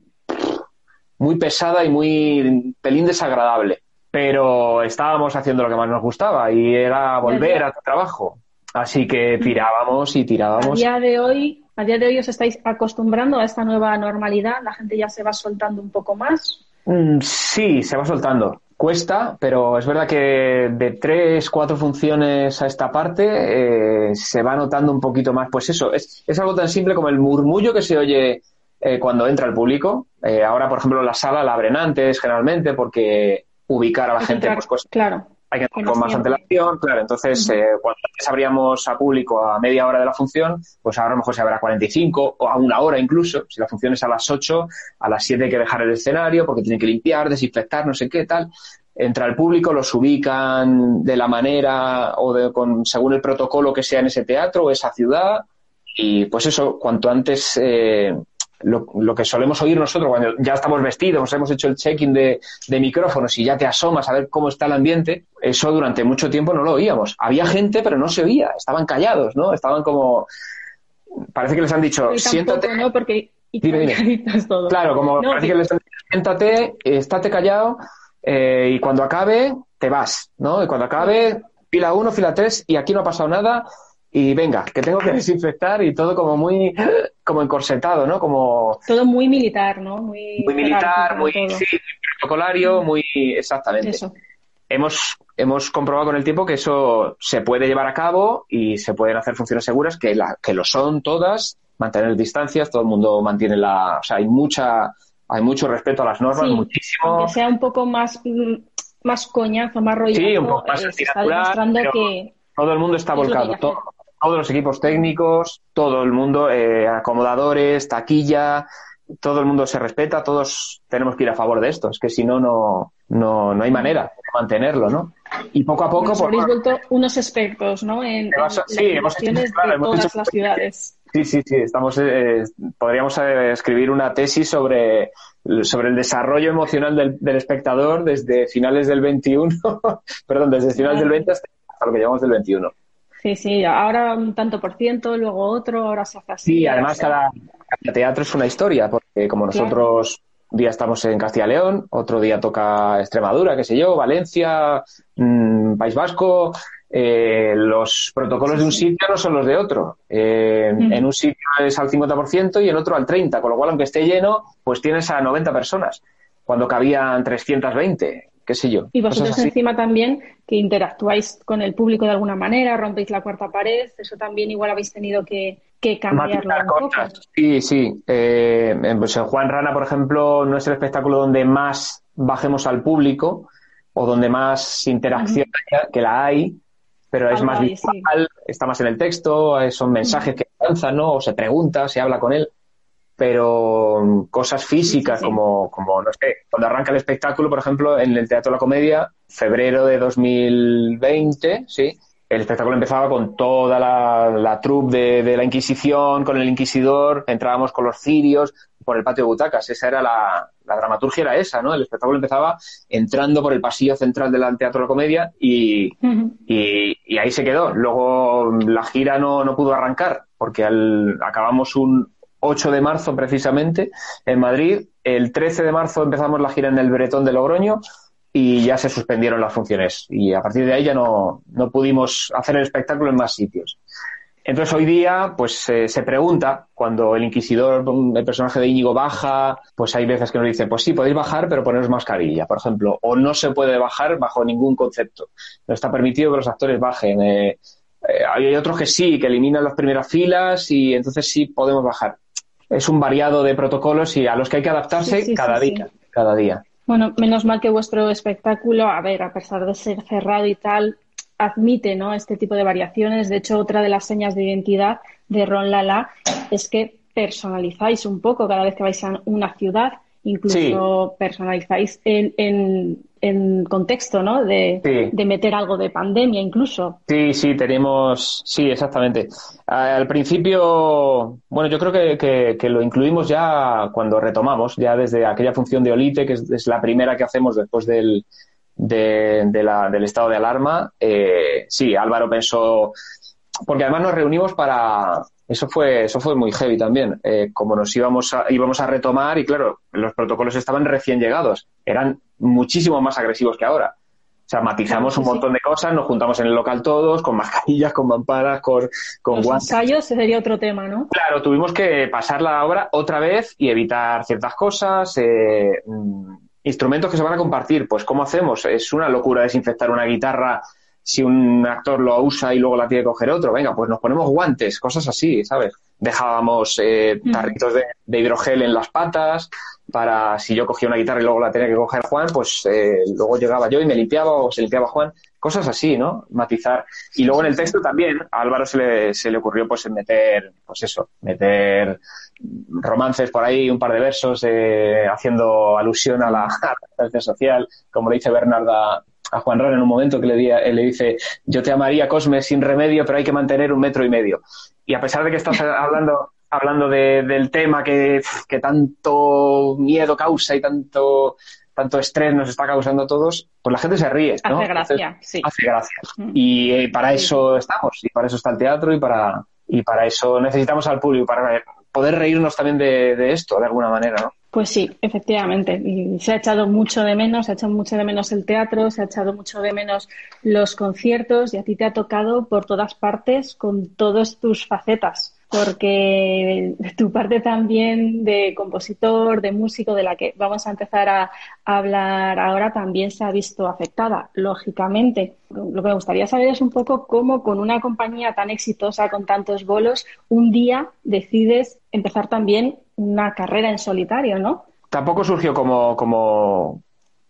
muy pesada y muy pelín desagradable. Pero estábamos haciendo lo que más nos gustaba y era volver a tu trabajo. Así que tirábamos y A tirábamos. día de hoy, a día de hoy os estáis acostumbrando a esta nueva normalidad, la gente ya se va soltando un poco más. Mm, Sí, se va soltando. Cuesta, pero es verdad que de tres, cuatro funciones a esta parte eh, se va notando un poquito más. Pues eso, es, es algo tan simple como el murmullo que se oye eh, cuando entra el público. Eh, ahora, por ejemplo, la sala la abren antes, generalmente, porque ubicar a la gente entrar- pues, cuesta claro, hay que Con más antelación, claro. Entonces, eh, cuando antes abríamos a público a media hora de la función, pues ahora a lo mejor se a 45 o a una hora incluso. Si la función es a las 8, a las 7 hay que dejar el escenario porque tienen que limpiar, desinfectar, no sé qué tal. Entra el público, los ubican de la manera o de, con, según el protocolo que sea en ese teatro o esa ciudad. Y pues eso, cuanto antes eh, lo, lo que solemos oír nosotros cuando ya estamos vestidos, hemos hecho el check-in de, de micrófonos y ya te asomas a ver cómo está el ambiente, eso durante mucho tiempo no lo oíamos. Había gente, pero no se oía, estaban callados, ¿no? Estaban como. Parece que les han dicho, siéntate. tampoco, ¿no? Porque y Dime, dime. Claro, como No, parece que les han dicho, siéntate, estate callado eh, y cuando acabe, te vas, ¿no? Y cuando acabe, fila uno, fila tres y aquí no ha pasado nada y venga, que tengo que desinfectar y todo como muy, como encorsetado, ¿no? Como Todo muy militar, ¿no? Muy, muy militar, muy, sí, muy protocolario, muy exactamente. Eso. Hemos, hemos comprobado con el tiempo que eso se puede llevar a cabo y se pueden hacer funciones seguras, que, la, que lo son todas, mantener distancias, todo el mundo mantiene la, o sea, hay mucha, hay mucho respeto a las normas, Sí, muchísimo. Aunque sea un poco más, mm, más coñazo, más rollazo, Sí, un poco más eh, se está antinatural, demostrando pero- que Todo el mundo está que volcado, que todo- todos los equipos técnicos, todo el mundo, eh, acomodadores, taquilla, todo el mundo se respeta, todos tenemos que ir a favor de esto, es que si no, no, no, no hay manera de mantenerlo, ¿no? Y poco a poco, os pues, habréis vuelto unos expertos, ¿no? En, sí, hemos hecho- claro, de hemos todas hecho- las ciudades. Sí, sí, sí. Estamos, eh, podríamos eh, escribir una tesis sobre, sobre el desarrollo emocional del, del espectador desde finales del 21, perdón, desde finales del 20 hasta hasta lo que llevamos del 21. Sí, sí, ahora un tanto por ciento, luego otro, ahora se hace así. Sí, además cada, cada teatro es una historia, porque como Claro. nosotros un día estamos en Castilla y León, otro día toca Extremadura, qué sé yo, Valencia, mm, País Vasco, eh, los protocolos de un sitio no son los de otro. Eh. En un sitio es al 50% y en otro al 30%, con lo cual aunque esté lleno, pues tienes a 90 personas, cuando cabían 320, qué sé yo. Y cosas vosotros así. encima también que interactuáis con el público de alguna manera, rompéis la cuarta pared, eso también igual habéis tenido que, que cambiarlo un poco. cosas. Sí, sí. Eh, en- pues en Juan Rana, por ejemplo, no es el espectáculo donde más bajemos al público o donde más interacción haya, que la hay, pero es Algo más visual, está más en el texto, eh, son mensajes que lanzan, ¿no? O se pregunta, se habla con él. Pero mm, cosas físicas Sí, sí, sí. como, como, no sé, cuando arranca el espectáculo, por ejemplo, en el Teatro de la Comedia, febrero de 2020, sí, el espectáculo empezaba con toda la, la troupe de, de la Inquisición, con el Inquisidor, entrábamos con los cirios, por el patio de butacas. Esa era la, la dramaturgia, era esa, ¿no? El espectáculo empezaba entrando por el pasillo central del Teatro de la Comedia y, y, ahí se quedó. Luego la gira no, no pudo arrancar porque al, acabamos un 8 de marzo precisamente en Madrid. El 13 de marzo empezamos la gira en el Bretón de Logroño y ya se suspendieron las funciones. Y a partir de ahí ya no, no pudimos hacer el espectáculo en más sitios. Entonces hoy día, pues se pregunta, cuando el inquisidor, el personaje de Íñigo baja, pues hay veces que nos dicen, pues sí, podéis bajar, pero poneros mascarilla, por ejemplo, o no se puede bajar bajo ningún concepto. No está permitido que los actores bajen. Eh, eh, hay otros que sí, que eliminan las primeras filas y entonces sí podemos bajar. Es un variado de protocolos y a los que hay que adaptarse cada día, cada día. Bueno, menos mal que vuestro espectáculo, a ver, a pesar de ser cerrado y tal, admite ¿no? este tipo de variaciones. De hecho, otra de las señas de identidad de Ron Lala es que personalizáis un poco cada vez que vais a una ciudad, incluso personalizáis en, en, contexto, ¿no? De, de, meter algo de pandemia incluso. Sí, sí, tenemos, sí, exactamente. Al principio, bueno, yo creo que, que, lo incluimos ya cuando retomamos, ya desde aquella función de Olite, que es la primera que hacemos después del, de, la, del estado de alarma, eh, sí, Álvaro pensó, porque además nos reunimos para, eso fue, eso fue muy heavy también, eh, como nos íbamos a, íbamos a retomar y claro, los protocolos estaban recién llegados, eran muchísimo más agresivos que ahora. O sea, matizamos un montón de cosas, nos juntamos en el local todos, con mascarillas, con mamparas, con, con Los ensayos sería otro tema, ¿no? Claro, tuvimos que pasar la obra otra vez y evitar ciertas cosas. Eh, mm, Instrumentos que se van a compartir, pues ¿cómo hacemos? Es una locura desinfectar una guitarra si un actor lo usa y luego la tiene que coger otro. Venga, pues nos ponemos guantes, cosas así, ¿sabes? Dejábamos eh, tarritos de, hidrogel en las patas para si yo cogía una guitarra y luego la tenía que coger Juan, pues eh, luego llegaba yo y me limpiaba o se limpiaba Juan. Cosas así, ¿no? Matizar. Y luego en el texto también a Álvaro se le, se le ocurrió pues meter, pues eso, meter romances por ahí, un par de versos eh, haciendo alusión a la red social, como le dice Bernarda a Juan Ron en un momento que le, le dice, yo te amaría, Cosme, sin remedio, pero hay que mantener un metro y medio. Y a pesar de que estás hablando, hablando del tema que, que, tanto miedo causa y tanto, tanto estrés nos está causando a todos, pues la gente se ríe. ¿no? Hace gracia, sí. Hace gracia. Y eh, para eso estamos, y para eso está el teatro, y para, y para eso necesitamos al público, para poder reírnos también de, esto, de alguna manera, ¿no? Pues sí, efectivamente. Y se ha echado mucho de menos, se ha echado mucho de menos el teatro, se ha echado mucho de menos los conciertos y a ti te ha tocado por todas partes con todas tus facetas porque tu parte también de compositor, de músico, de la que vamos a empezar a, hablar ahora, también se ha visto afectada, lógicamente. Lo que me gustaría saber es un poco cómo con una compañía tan exitosa, con tantos bolos, un día decides empezar también una carrera en solitario, ¿no? Tampoco surgió como, como,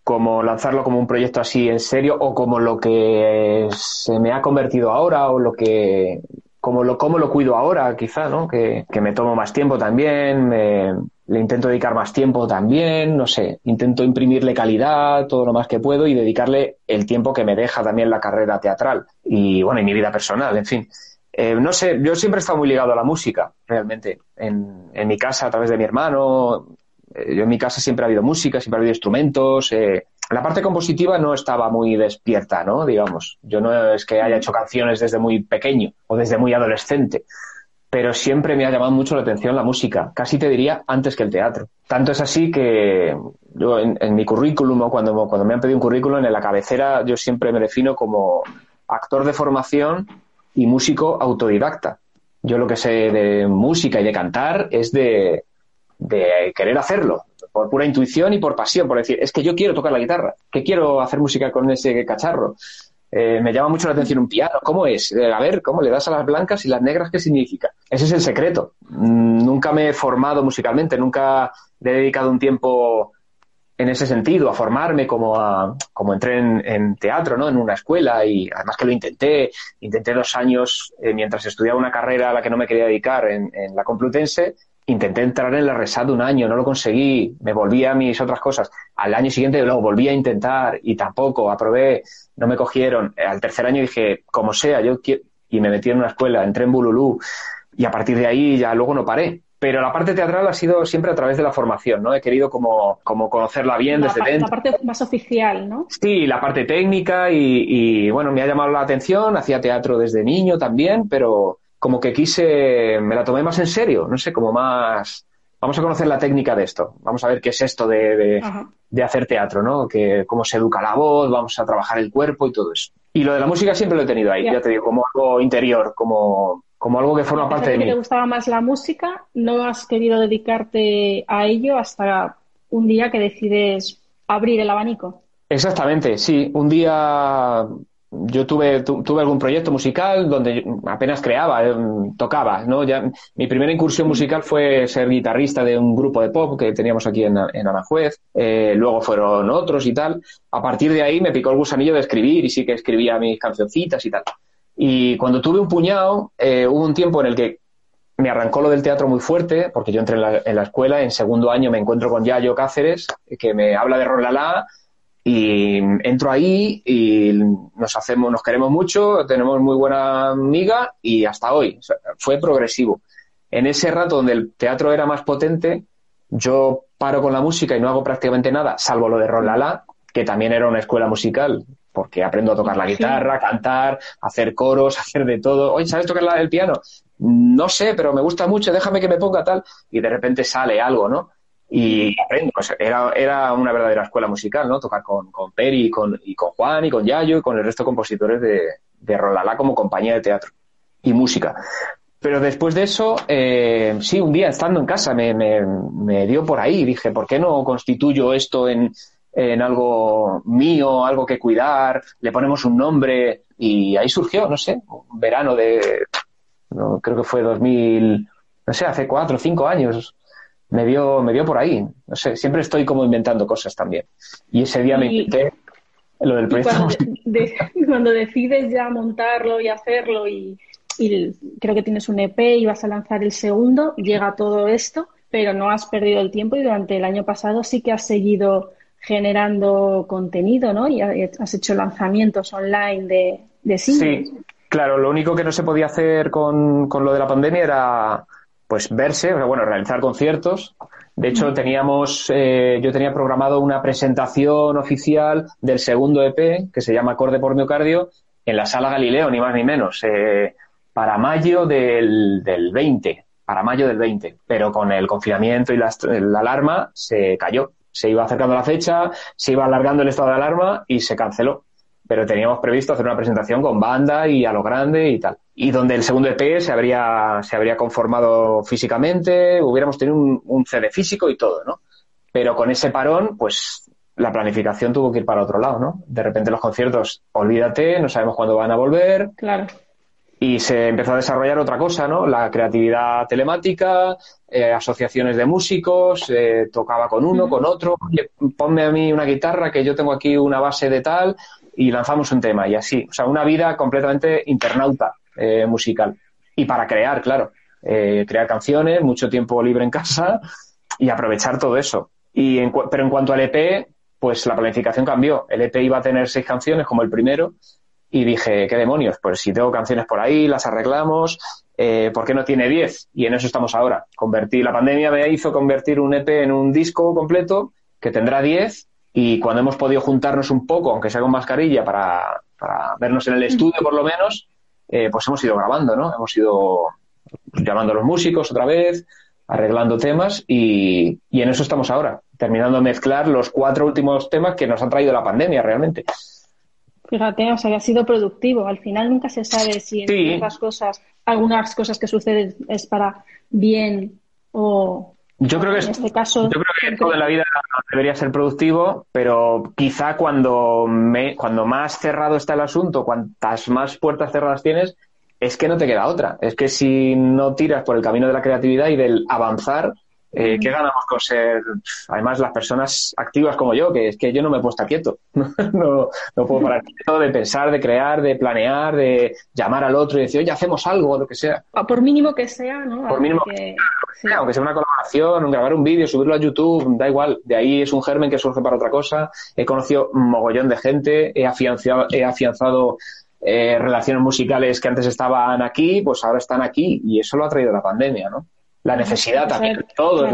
como lanzarlo como un proyecto así en serio o como lo que se me ha convertido ahora o lo que como lo, cómo lo cuido ahora, quizá, ¿no? Que, me tomo más tiempo también, le intento dedicar más tiempo también, no sé, intento imprimirle calidad todo lo más que puedo y dedicarle el tiempo que me deja también la carrera teatral y, bueno, y mi vida personal, en fin. Eh, no sé, yo siempre he estado muy ligado a la música, realmente. En, en mi casa, a través de mi hermano, eh, yo en mi casa siempre ha habido música, siempre ha habido instrumentos, eh, la parte compositiva no estaba muy despierta, ¿no? Digamos, yo no es que haya hecho canciones desde muy pequeño o desde muy adolescente, pero siempre me ha llamado mucho la atención la música, casi te diría antes que el teatro. Tanto es así que yo en, mi currículum, o cuando, me han pedido un currículum, en la cabecera yo siempre me defino como actor de formación y músico autodidacta. Yo lo que sé de música y de cantar es de querer hacerlo, por pura intuición y por pasión, por decir, es que yo quiero tocar la guitarra, que quiero hacer música con ese cacharro. Eh, me llama mucho la atención un piano. ¿Cómo es? Eh, a ver, ¿cómo le das a las blancas y las negras qué significa? Ese es el secreto. Mm, nunca me he formado musicalmente, nunca he dedicado un tiempo en ese sentido, a formarme como, a, como entré en, teatro, ¿no? En una escuela y además que lo intenté, intenté dos años eh, mientras estudiaba una carrera a la que no me quería dedicar en, en la Complutense intenté entrar en la resada un año, no lo conseguí, me volví a mis otras cosas. Al año siguiente lo volví a intentar y tampoco, aprobé, no me cogieron. Al tercer año dije, como sea, yo quiero, y me metí en una escuela, entré en Bululú y a partir de ahí ya luego no paré. pero la parte teatral ha sido siempre a través de la formación, ¿no? He querido como, como conocerla bien desde dentro. La parte más oficial, ¿no? Sí, la parte técnica y, y, bueno, me ha llamado la atención, hacía teatro desde niño también, pero como que quise, me la tomé más en serio, no sé, como más, vamos a conocer la técnica de esto, vamos a ver qué es esto de, de, de, hacer teatro, ¿no? Que, cómo se educa la voz, vamos a trabajar el cuerpo y todo eso. Y lo de la música siempre lo he tenido ahí, ya, ya te digo, como algo interior, como, como algo que forma parte de mí. te gustaba más la música, no has querido dedicarte a ello hasta un día que decides abrir el abanico. Exactamente, sí. Un día yo tuve, tu, tuve algún proyecto musical donde apenas creaba, eh, tocaba, ¿no? Ya, mi primera incursión musical fue ser guitarrista de un grupo de pop que teníamos aquí en, en Aranjuez, eh, luego fueron otros y tal. A partir de ahí me picó el gusanillo de escribir y sí que escribía mis cancioncitas y tal. Y cuando tuve un puñado, eh, hubo un tiempo en el que me arrancó lo del teatro muy fuerte, porque yo entré en la, en la escuela, en segundo año me encuentro con Yayo Cáceres, que me habla de Rolala, y entro ahí y nos hacemos, nos queremos mucho, tenemos muy buena amiga y hasta hoy. O sea, fue progresivo. En ese rato donde el teatro era más potente, yo paro con la música y no hago prácticamente nada, salvo lo de Rolala, que también era una escuela musical, porque aprendo a tocar la guitarra, cantar, hacer coros, hacer de todo. Oye, ¿sabes tocar el piano? No sé, pero me gusta mucho, déjame que me ponga tal. Y de repente sale algo, ¿no? Y aprendo, pues era, era una verdadera escuela musical, ¿no? Tocar con, con Peri y con, y con Juan y con Yayo y con el resto de compositores de, de Rolala como compañía de teatro y música. Pero después de eso, eh, sí, un día estando en casa me, me, me dio por ahí. Dije, ¿por qué no constituyo esto en, en algo mío, algo que cuidar? Le ponemos un nombre y ahí surgió, no sé, un verano de, no, creo que fue 2000, no sé, hace cuatro o cinco años me dio, me dio por ahí. No sé, siempre estoy como inventando cosas también. Y ese día y, me inventé lo del proyecto. Cuando, de, cuando, decides ya montarlo y hacerlo y, y, creo que tienes un EP y vas a lanzar el segundo, llega todo esto, pero no has perdido el tiempo y durante el año pasado sí que has seguido generando contenido, ¿no? Y has hecho lanzamientos online de, de singles. Sí, claro, lo único que no se podía hacer con, con lo de la pandemia era pues verse, bueno, realizar conciertos. De hecho, teníamos, eh, yo tenía programado una presentación oficial del segundo EP, que se llama Acorde por Miocardio, en la Sala Galileo, ni más ni menos, eh, para mayo del, del 20, para mayo del 20. Pero con el confinamiento y la, la alarma se cayó. Se iba acercando la fecha, se iba alargando el estado de alarma y se canceló. Pero teníamos previsto hacer una presentación con banda y a lo grande y tal y donde el segundo EP se habría, se habría conformado físicamente, hubiéramos tenido un, un, CD físico y todo, ¿no? Pero con ese parón, pues la planificación tuvo que ir para otro lado, ¿no? De repente los conciertos, olvídate, no sabemos cuándo van a volver. Claro. Y se empezó a desarrollar otra cosa, ¿no? La creatividad telemática, eh, asociaciones de músicos, eh, tocaba con uno, uh -huh. con otro, oye, ponme a mí una guitarra que yo tengo aquí una base de tal y lanzamos un tema y así. O sea, una vida completamente internauta eh, musical. Y para crear, claro, eh, crear canciones, mucho tiempo libre en casa y aprovechar todo eso. Y en, pero en cuanto al EP, pues la planificación cambió. El EP iba a tener seis canciones como el primero y dije, ¿qué demonios? Pues si tengo canciones por ahí, las arreglamos, eh, ¿por qué no tiene diez? Y en eso estamos ahora. Convertí, la pandemia me hizo convertir un EP en un disco completo que tendrá diez y cuando hemos podido juntarnos un poco, aunque sea con mascarilla, para, para vernos en el estudio por lo menos, eh, pues hemos ido grabando, ¿no? Hemos ido llamando a los músicos otra vez, arreglando temas y, y, en eso estamos ahora, terminando de mezclar los cuatro últimos temas que nos han traído la pandemia realmente. Fíjate, o sea, que ha sido productivo. Al final nunca se sabe si en sí. cosas, algunas cosas que suceden es para bien o, yo creo que, en este caso, yo creo que todo en la vida debería ser productivo, pero quizá cuando, me, cuando más cerrado está el asunto, cuantas más puertas cerradas tienes, es que no te queda otra. Es que si no tiras por el camino de la creatividad y del avanzar, eh, ¿qué ganamos con ser, además, las personas activas como yo? Que es que yo no me puedo estar quieto. no, no puedo parar quieto de pensar, de crear, de planear, de llamar al otro y decir, oye, hacemos algo, lo que sea. Por mínimo que sea, ¿no? Por mínimo que, sí. aunque sea una colaboración, grabar un vídeo, subirlo a YouTube, da igual. De ahí es un germen que surge para otra cosa. He conocido un mogollón de gente, he afianzado, he afianzado eh, relaciones musicales que antes estaban aquí, pues ahora están aquí y eso lo ha traído la pandemia, ¿no? La necesidad también, todos,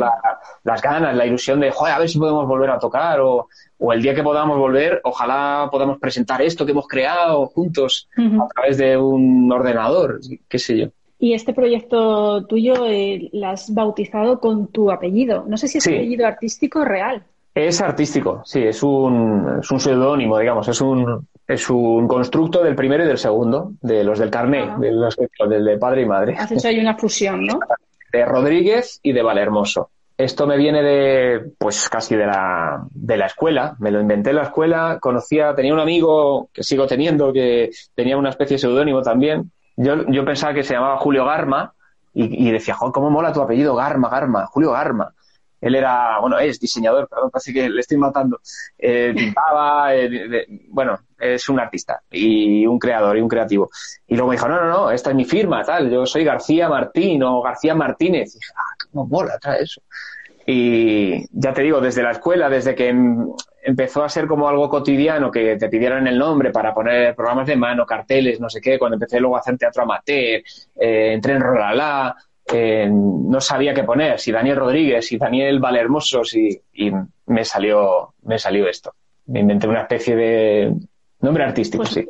las ganas, la ilusión de, joder, a ver si podemos volver a tocar o, o el día que podamos volver, ojalá podamos presentar esto que hemos creado juntos a través de un ordenador, qué sé yo. Y este proyecto tuyo eh, lo has bautizado con tu apellido. No sé si es apellido artístico real. Es artístico, sí, es un, es un seudónimo, digamos, es un, es un constructo del primero y del segundo, de los del carné, de los, del de padre y madre. Has hecho ahí una fusión, ¿no? De Rodríguez y de Valermoso. Esto me viene de, pues casi de la, de la escuela. Me lo inventé en la escuela. Conocía, tenía un amigo que sigo teniendo que tenía una especie de seudónimo también. Yo, yo pensaba que se llamaba Julio Garma y, y decía, joder, cómo mola tu apellido, Garma, Garma, Julio Garma. Él era, bueno, es diseñador, perdón, parece que le estoy matando. Eh, pintaba, eh, bueno, es un artista y un creador y un creativo. Y luego me dijo, no, no, no, esta es mi firma, tal, yo soy García Martín o García Martínez. Y dije, ah, cómo mola, trae eso. Y ya te digo, desde la escuela, desde que em, empezó a ser como algo cotidiano, que te pidieran el nombre para poner programas de mano, carteles, no sé qué, cuando empecé luego a hacer teatro amateur, eh, entré en Rolala, eh, no sabía qué poner, si Daniel Rodríguez, si Daniel Valermoso, y me salió, me salió esto. Me inventé una especie de nombre artístico, pues sí.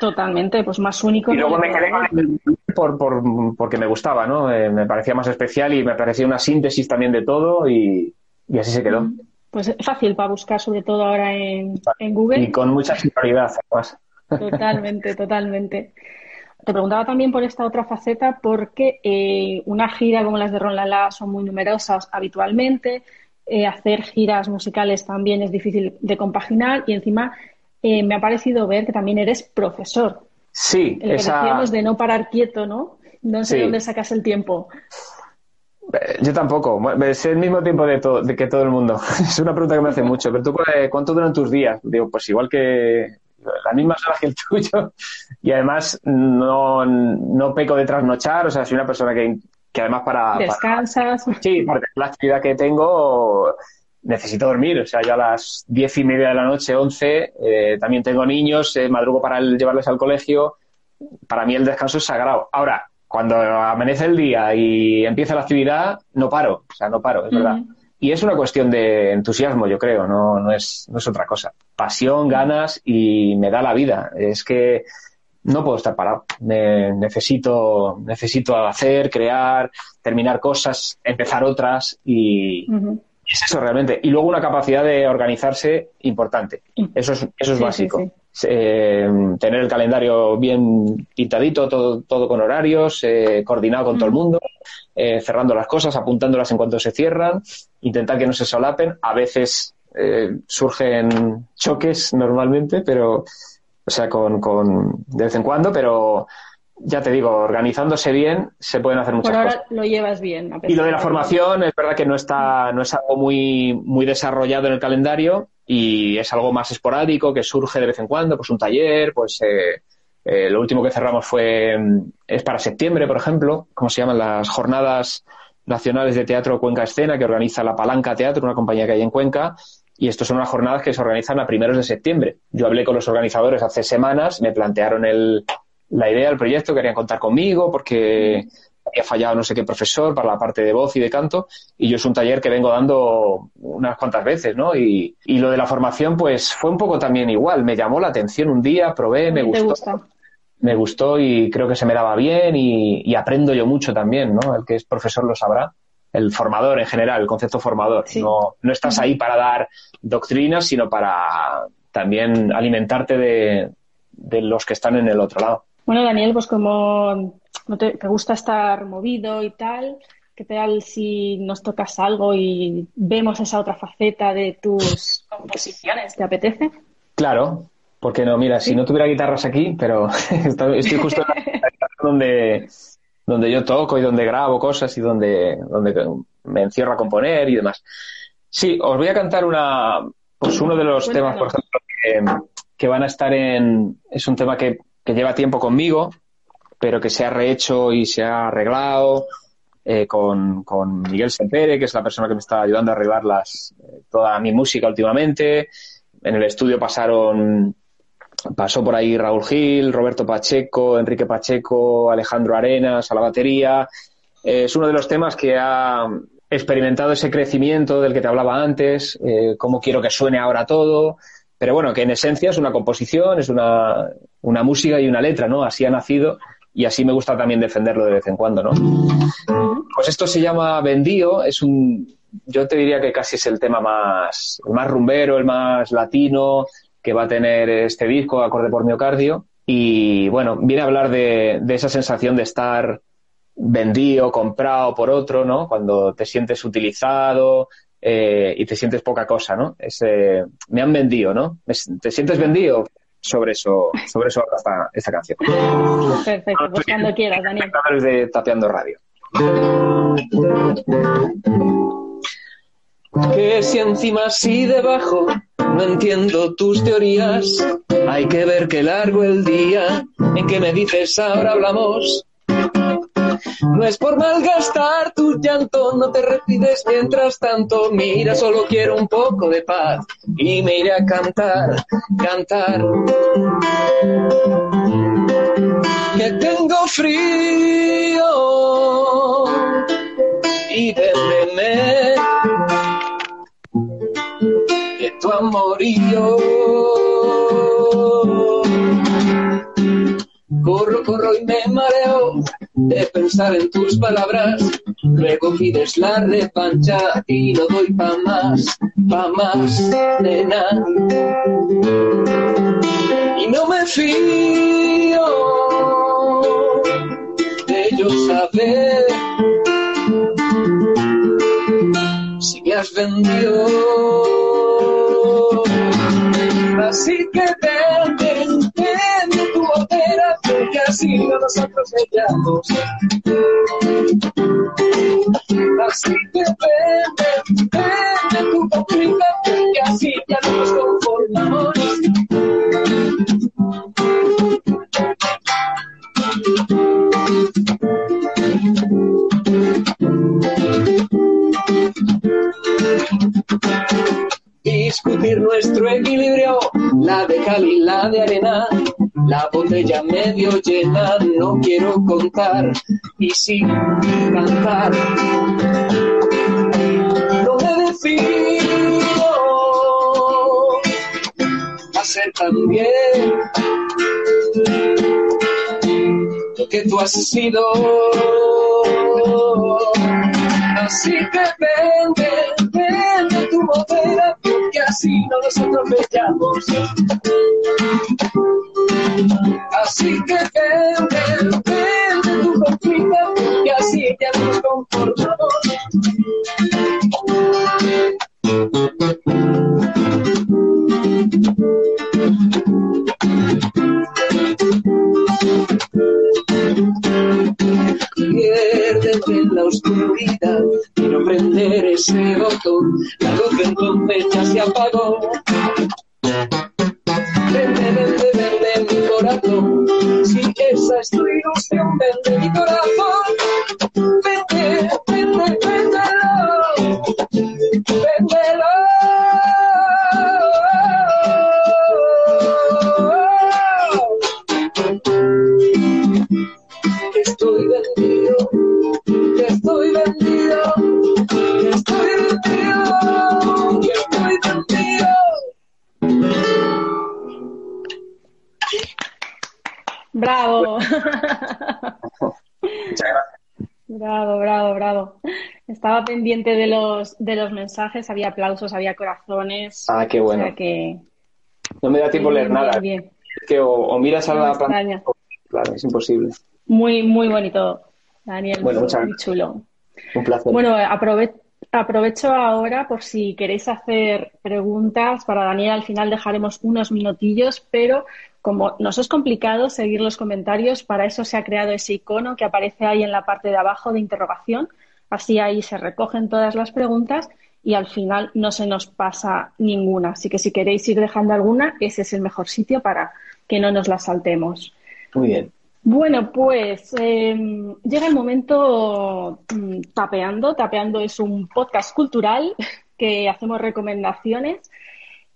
Totalmente, pues más único. Y luego me quedé con el por, por, porque me gustaba, ¿no? Eh, me parecía más especial y me parecía una síntesis también de todo y, así se quedó. Pues es fácil para buscar, sobre todo ahora en, en Google. Y con mucha singularidad, además. Totalmente, totalmente. Te preguntaba también por esta otra faceta, porque eh, una gira como las de Ron Lala son muy numerosas habitualmente, eh, hacer giras musicales también es difícil de compaginar y encima eh, me ha parecido ver que también eres profesor. Sí, el esa... que decíamos de no parar quieto, ¿no? No sé dónde sacas el tiempo. Yo tampoco, es el mismo tiempo de, de que todo el mundo. es una pregunta que me hace mucho. Pero tú, ¿cuánto duran tus días? Digo, pues igual que las mismas horas que el tuyo y además no, no peco de trasnochar, o sea, soy una persona que, que además para... Descansas. sí, porque la actividad que tengo necesito dormir, o sea, yo a las diez y media de la noche, once, eh, también tengo niños, eh, madrugo para llevarles al colegio, para mí el descanso es sagrado. Ahora, cuando amanece el día y empieza la actividad, no paro, o sea, no paro, es verdad. Y es una cuestión de entusiasmo, yo creo, no, no, es, no es otra cosa. Pasión, ganas y me da la vida. Es que no puedo estar parado. necesito, necesito hacer, crear, terminar cosas, empezar otras y, es eso realmente. Y luego una capacidad de organizarse importante. Eso es, eso es básico. Eh, tener el calendario bien pintadito, todo, todo con horarios, eh, coordinado con todo el mundo, eh, cerrando las cosas, apuntándolas en cuanto se cierran, intentar que no se solapen. A veces surgen choques normalmente, pero, o sea, con, con, de vez en cuando, pero ya te digo, organizándose bien se pueden hacer muchas Por ahora cosas. lo llevas bien. y lo de la formación es verdad que no está, no es algo muy, muy desarrollado en el calendario, y es algo más esporádico que surge de vez en cuando, pues un taller, pues eh, eh, lo último que cerramos fue mm, es para septiembre, por ejemplo, como se llaman las jornadas nacionales de teatro Cuenca Escena que organiza la Palanca Teatro, una compañía que hay en Cuenca, y estos son unas jornadas que se organizan a primeros de septiembre. Yo hablé con los organizadores hace semanas, me plantearon el, la idea del proyecto, querían contar conmigo porque había fallado no sé qué profesor para la parte de voz y de canto, y yo es un taller que vengo dando unas cuantas veces, ¿no? Y, y lo de la formación, pues fue un poco también igual, me llamó la atención un día, probé, me gustó. Me gustó y creo que se me daba bien y, aprendo yo mucho también, ¿no? El que es profesor lo sabrá. El formador en general, el concepto formador. No, no estás ahí para dar doctrinas, sino para también alimentarte de, de los que están en el otro lado. Bueno, Daniel, pues como no te, gusta estar movido y tal, ¿qué tal si nos tocas algo y vemos esa otra faceta de tus composiciones? ¿Te apetece? Claro, porque no, mira, si no tuviera guitarras aquí, pero estoy justo en la donde, donde yo toco y donde grabo cosas y donde, donde me encierro a componer y demás. Sí, os voy a cantar una, pues uno de los temas, por ejemplo, que, que, van a estar en, es un tema que que lleva tiempo conmigo, pero que se ha rehecho y se ha arreglado eh, con, con, Miguel Sempere, que es la persona que me está ayudando a arreglar las, eh, toda mi música últimamente. En el estudio pasaron, pasó por ahí Raúl Gil, Roberto Pacheco, Enrique Pacheco, Alejandro Arenas a la batería. es uno de los temas que ha experimentado ese crecimiento del que te hablaba antes, eh, cómo quiero que suene ahora todo, pero bueno, que en esencia es una composición, es una, una música y una letra, ¿no? Así ha nacido y así me gusta también defenderlo de vez en cuando, ¿no? Pues esto se llama Vendío, es un, yo te diría que casi es el tema más, el más rumbero, el más latino que va a tener este disco, Acorde por Miocardio. Y bueno, viene a hablar de, de esa sensación de estar vendido, comprado por otro, ¿no? Cuando te sientes utilizado eh, y te sientes poca cosa, ¿no? Ese, me han vendido, ¿no? ¿Te sientes vendido? Sobre eso, sobre eso esta, esta canción. Perfecto, pues cuando quieras, Daniel. de Tapeando Radio. Que si encima si debajo no entiendo tus teorías, hay que ver qué largo el día en que me dices ahora hablamos no es por malgastar tu llanto, no te repides mientras tanto. Mira, solo quiero un poco de paz y me iré a cantar, cantar. Que tengo frío y tu amorío. Corro, corro y me mareo de pensar en tus palabras. Luego pides la revancha y no doy pa' más, pa' más, nena. Y no me fío de yo saber si me has vendido. Así nosotros sellamos. Así botella medio llena, no quiero contar y sí cantar. No me decido a ser también lo que tú has sido. Así que vende, vende tu botella porque así no nos atropellamos. Pendiente de los, de los mensajes, había aplausos, había corazones. Ah, qué bueno. O sea que. No me da tiempo leer bien, nada. bien. Es que o, o miras a No la pantalla. Claro, es imposible. Muy, muy bonito, Daniel. Bueno, muy, muchas muy chulo. Un placer. Bueno, aprove- aprovecho ahora por si queréis hacer preguntas para Daniel. Al final dejaremos unos minutillos, pero como nos es complicado seguir los comentarios, para eso se ha creado ese icono que aparece ahí en la parte de abajo de interrogación. Así ahí se recogen todas las preguntas y al final no se nos pasa ninguna. Así que si queréis ir dejando alguna, ese es el mejor sitio para que no nos la saltemos. Muy bien. Bueno, pues eh, llega el momento mm, tapeando. Tapeando es un podcast cultural que hacemos recomendaciones.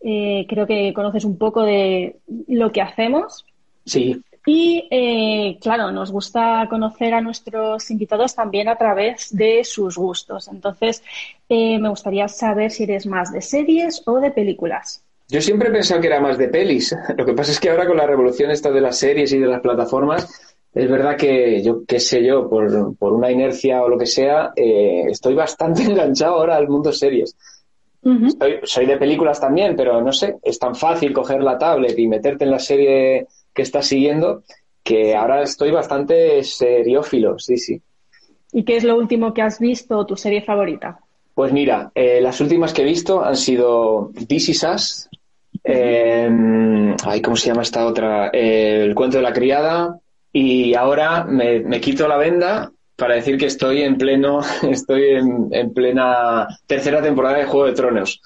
Eh, creo que conoces un poco de lo que hacemos. Sí. Y eh, claro, nos gusta conocer a nuestros invitados también a través de sus gustos. Entonces, eh, me gustaría saber si eres más de series o de películas. Yo siempre he pensado que era más de pelis. Lo que pasa es que ahora con la revolución esta de las series y de las plataformas, es verdad que yo, qué sé yo, por, por una inercia o lo que sea, eh, estoy bastante enganchado ahora al mundo series. soy de películas también, pero no sé, es tan fácil coger la tablet y meterte en la serie que estás siguiendo que ahora estoy bastante seriófilo, sí, sí. ¿Y qué es lo último que has visto, tu serie favorita? Pues mira, eh, las últimas que he visto han sido This Is Us, eh, ¿cómo se llama esta otra? Eh, el cuento de la criada, y ahora me, quito la venda para decir que estoy en pleno, estoy en, plena tercera temporada de Juego de Tronos.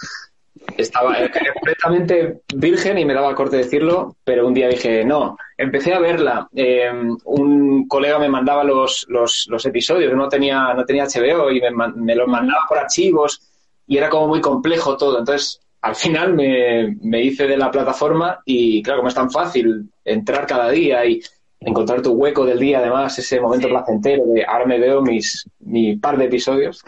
Estaba completamente virgen y me daba corte decirlo, pero un día dije, no, empecé a verla. Em, un colega me mandaba los, los, los, episodios, no tenía, no tenía HBO y me, me los mandaba por archivos y era como muy complejo todo. Entonces, al final me, me hice de la plataforma y claro, como es tan fácil entrar cada día y encontrar tu hueco del día, además, ese momento placentero de ahora me veo mis, mi par de episodios,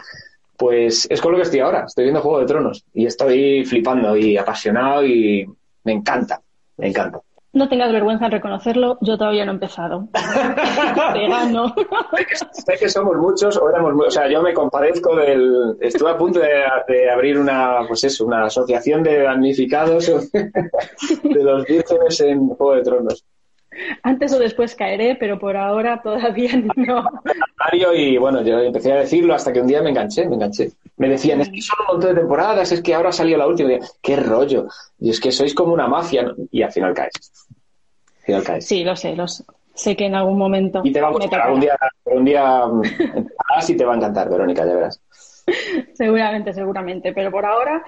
pues es con lo que estoy ahora. Estoy viendo Juego de Tronos y estoy flipando y apasionado y me encanta, me encanta. No tengas vergüenza en reconocerlo, yo todavía no he empezado. no. sé, que, somos muchos, o éramos o sea, yo me compadezco del... Estuve a punto de, abrir una, pues eso, una asociación de damnificados de los vírgenes en Juego de Tronos. Antes o después caeré, pero por ahora todavía no. Y bueno, yo empecé a decirlo hasta que un día me enganché, me enganché. Me decían, es que son un montón de temporadas, es que ahora salió la última. Y qué rollo. Y es que sois como una mafia. Y al final caes. Al final caes. Sí, lo sé, lo sé. Sé que en algún momento. Y te va a gustar. Algún día, algún día así te va a encantar, Verónica, ya verás. seguramente, seguramente. Pero por ahora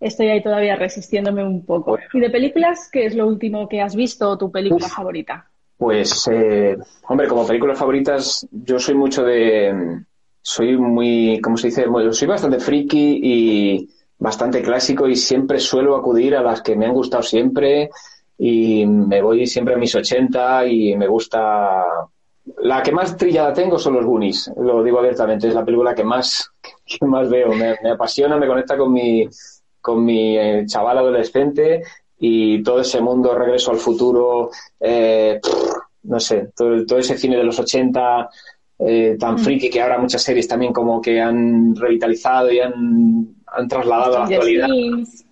estoy ahí todavía resistiéndome un poco. ¿Y de películas, qué es lo último que has visto o tu película favorita? Pues, eh, hombre, como películas favoritas, yo soy mucho de. Soy muy, ¿cómo se dice? Soy bastante friki y bastante clásico y siempre suelo acudir a las que me han gustado siempre y me voy siempre a mis 80 y me gusta. La que más trillada tengo son los Goonies, lo digo abiertamente, es la película que más, que más veo, me apasiona, me conecta con mi, con mi eh, chaval adolescente y todo ese mundo regreso al futuro, eh, no sé, todo, ese cine de los 80 eh, tan mm. friki que ahora muchas series también como que han revitalizado y han, trasladado a la actualidad.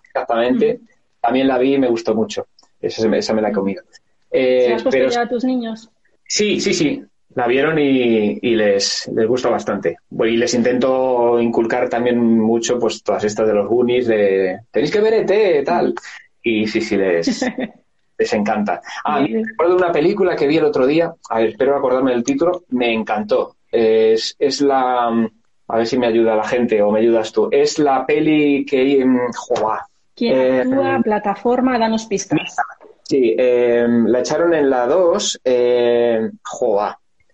Exactamente. Mm. También la vi y me gustó mucho. Esa, me la he comido. ¿Se has puesto ya a tus niños? Sí, sí, sí la vieron y, les, les gusta bastante. Y les intento inculcar también mucho pues todas estas de los Goonies, de tenéis que ver ET, tal. Y sí, sí, les, les encanta. Ah, me recuerdo una película que vi el otro día, a ver, espero acordarme del título, me encantó. Es, es la, a ver si me ayuda la gente o me ayudas tú, es la peli que... en ¿Quién eh, actúa? plataforma, danos pistas. Sí, eh, la echaron en la 2, eh,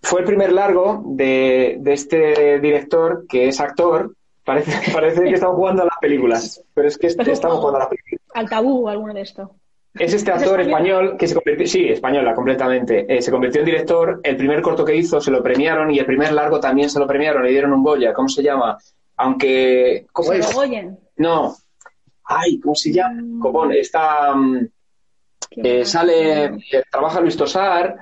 fue el primer largo de, de este director que es actor. Parece, parece que estamos jugando a las películas, pero es que estamos jugando a las películas. Al tabú o alguno de esto. Es este actor español que se convirtió, sí, española completamente, eh, se convirtió en director. El primer corto que hizo se lo premiaron y el primer largo también se lo premiaron, le dieron un Goya. ¿Cómo se llama? Aunque. ¿Cómo es? No. Ay, ¿cómo se llama? Mm. Copón, está. Mm, eh, sale, eh, trabaja Luis Tosar,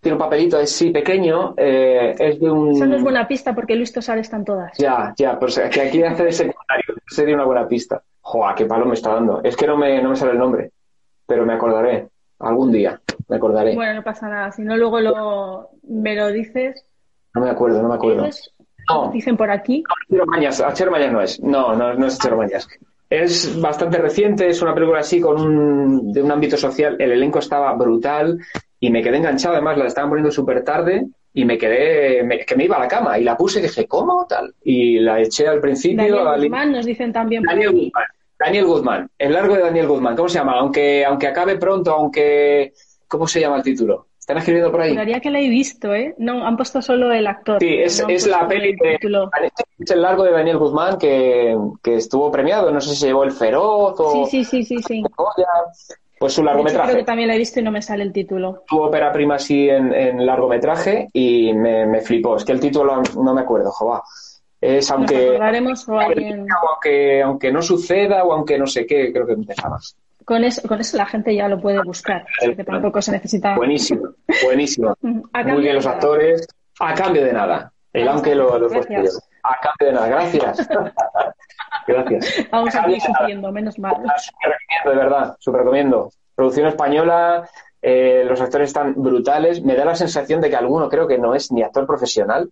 tiene un papelito así pequeño, eh, es de un... Eso no es buena pista porque Luis Tosar están todas. Ya, ya, pero que aquí hace de secundario sería una buena pista. Joa, qué palo me está dando. Es que no me, no me sale el nombre, pero me acordaré. Algún día me acordaré. Bueno, no pasa nada. Si no, luego lo, me lo dices. No me acuerdo, no me acuerdo. No. Dicen por aquí. No, Mañas. No es. No, no, no es Achero Mañas. Es bastante reciente, es una película así con un, de un ámbito social. El elenco estaba brutal y me quedé enganchado. Además, la estaban poniendo súper tarde y me quedé, que me iba a la cama y la puse y dije, ¿cómo? Tal. Y la eché al principio. Daniel Guzmán, nos dicen también. Daniel Guzmán. Daniel Guzmán. El largo de Daniel Guzmán. ¿Cómo se llama? Aunque, aunque acabe pronto, aunque. ¿Cómo se llama el título? ¿Están escribiendo por ahí? Juraría que la he visto, ¿eh? No, han puesto solo el actor. Sí, es, es la peli de. Es el largo de Daniel Guzmán que, que, estuvo premiado. No sé si se llevó el Feroz o. Sí, sí, sí, sí. sí. Pues su largometraje. creo que también la he visto y no me sale el título. Tu ópera prima sí en, largometraje y me, flipó. Es que el título no me acuerdo, jova. Es aunque, aunque, aunque no suceda o aunque no sé qué, creo que empezaba. Con eso, con eso la gente ya lo puede buscar, que tampoco se necesita. Buenísimo, buenísimo. Muy bien los actores, a cambio de nada. El aunque lo, lo A cambio de nada, gracias. gracias. Vamos a seguir sufriendo, menos mal. Súper recomiendo, de verdad, súper recomiendo. Producción española, eh, los actores están brutales. Me da la sensación de que alguno creo que no es ni actor profesional,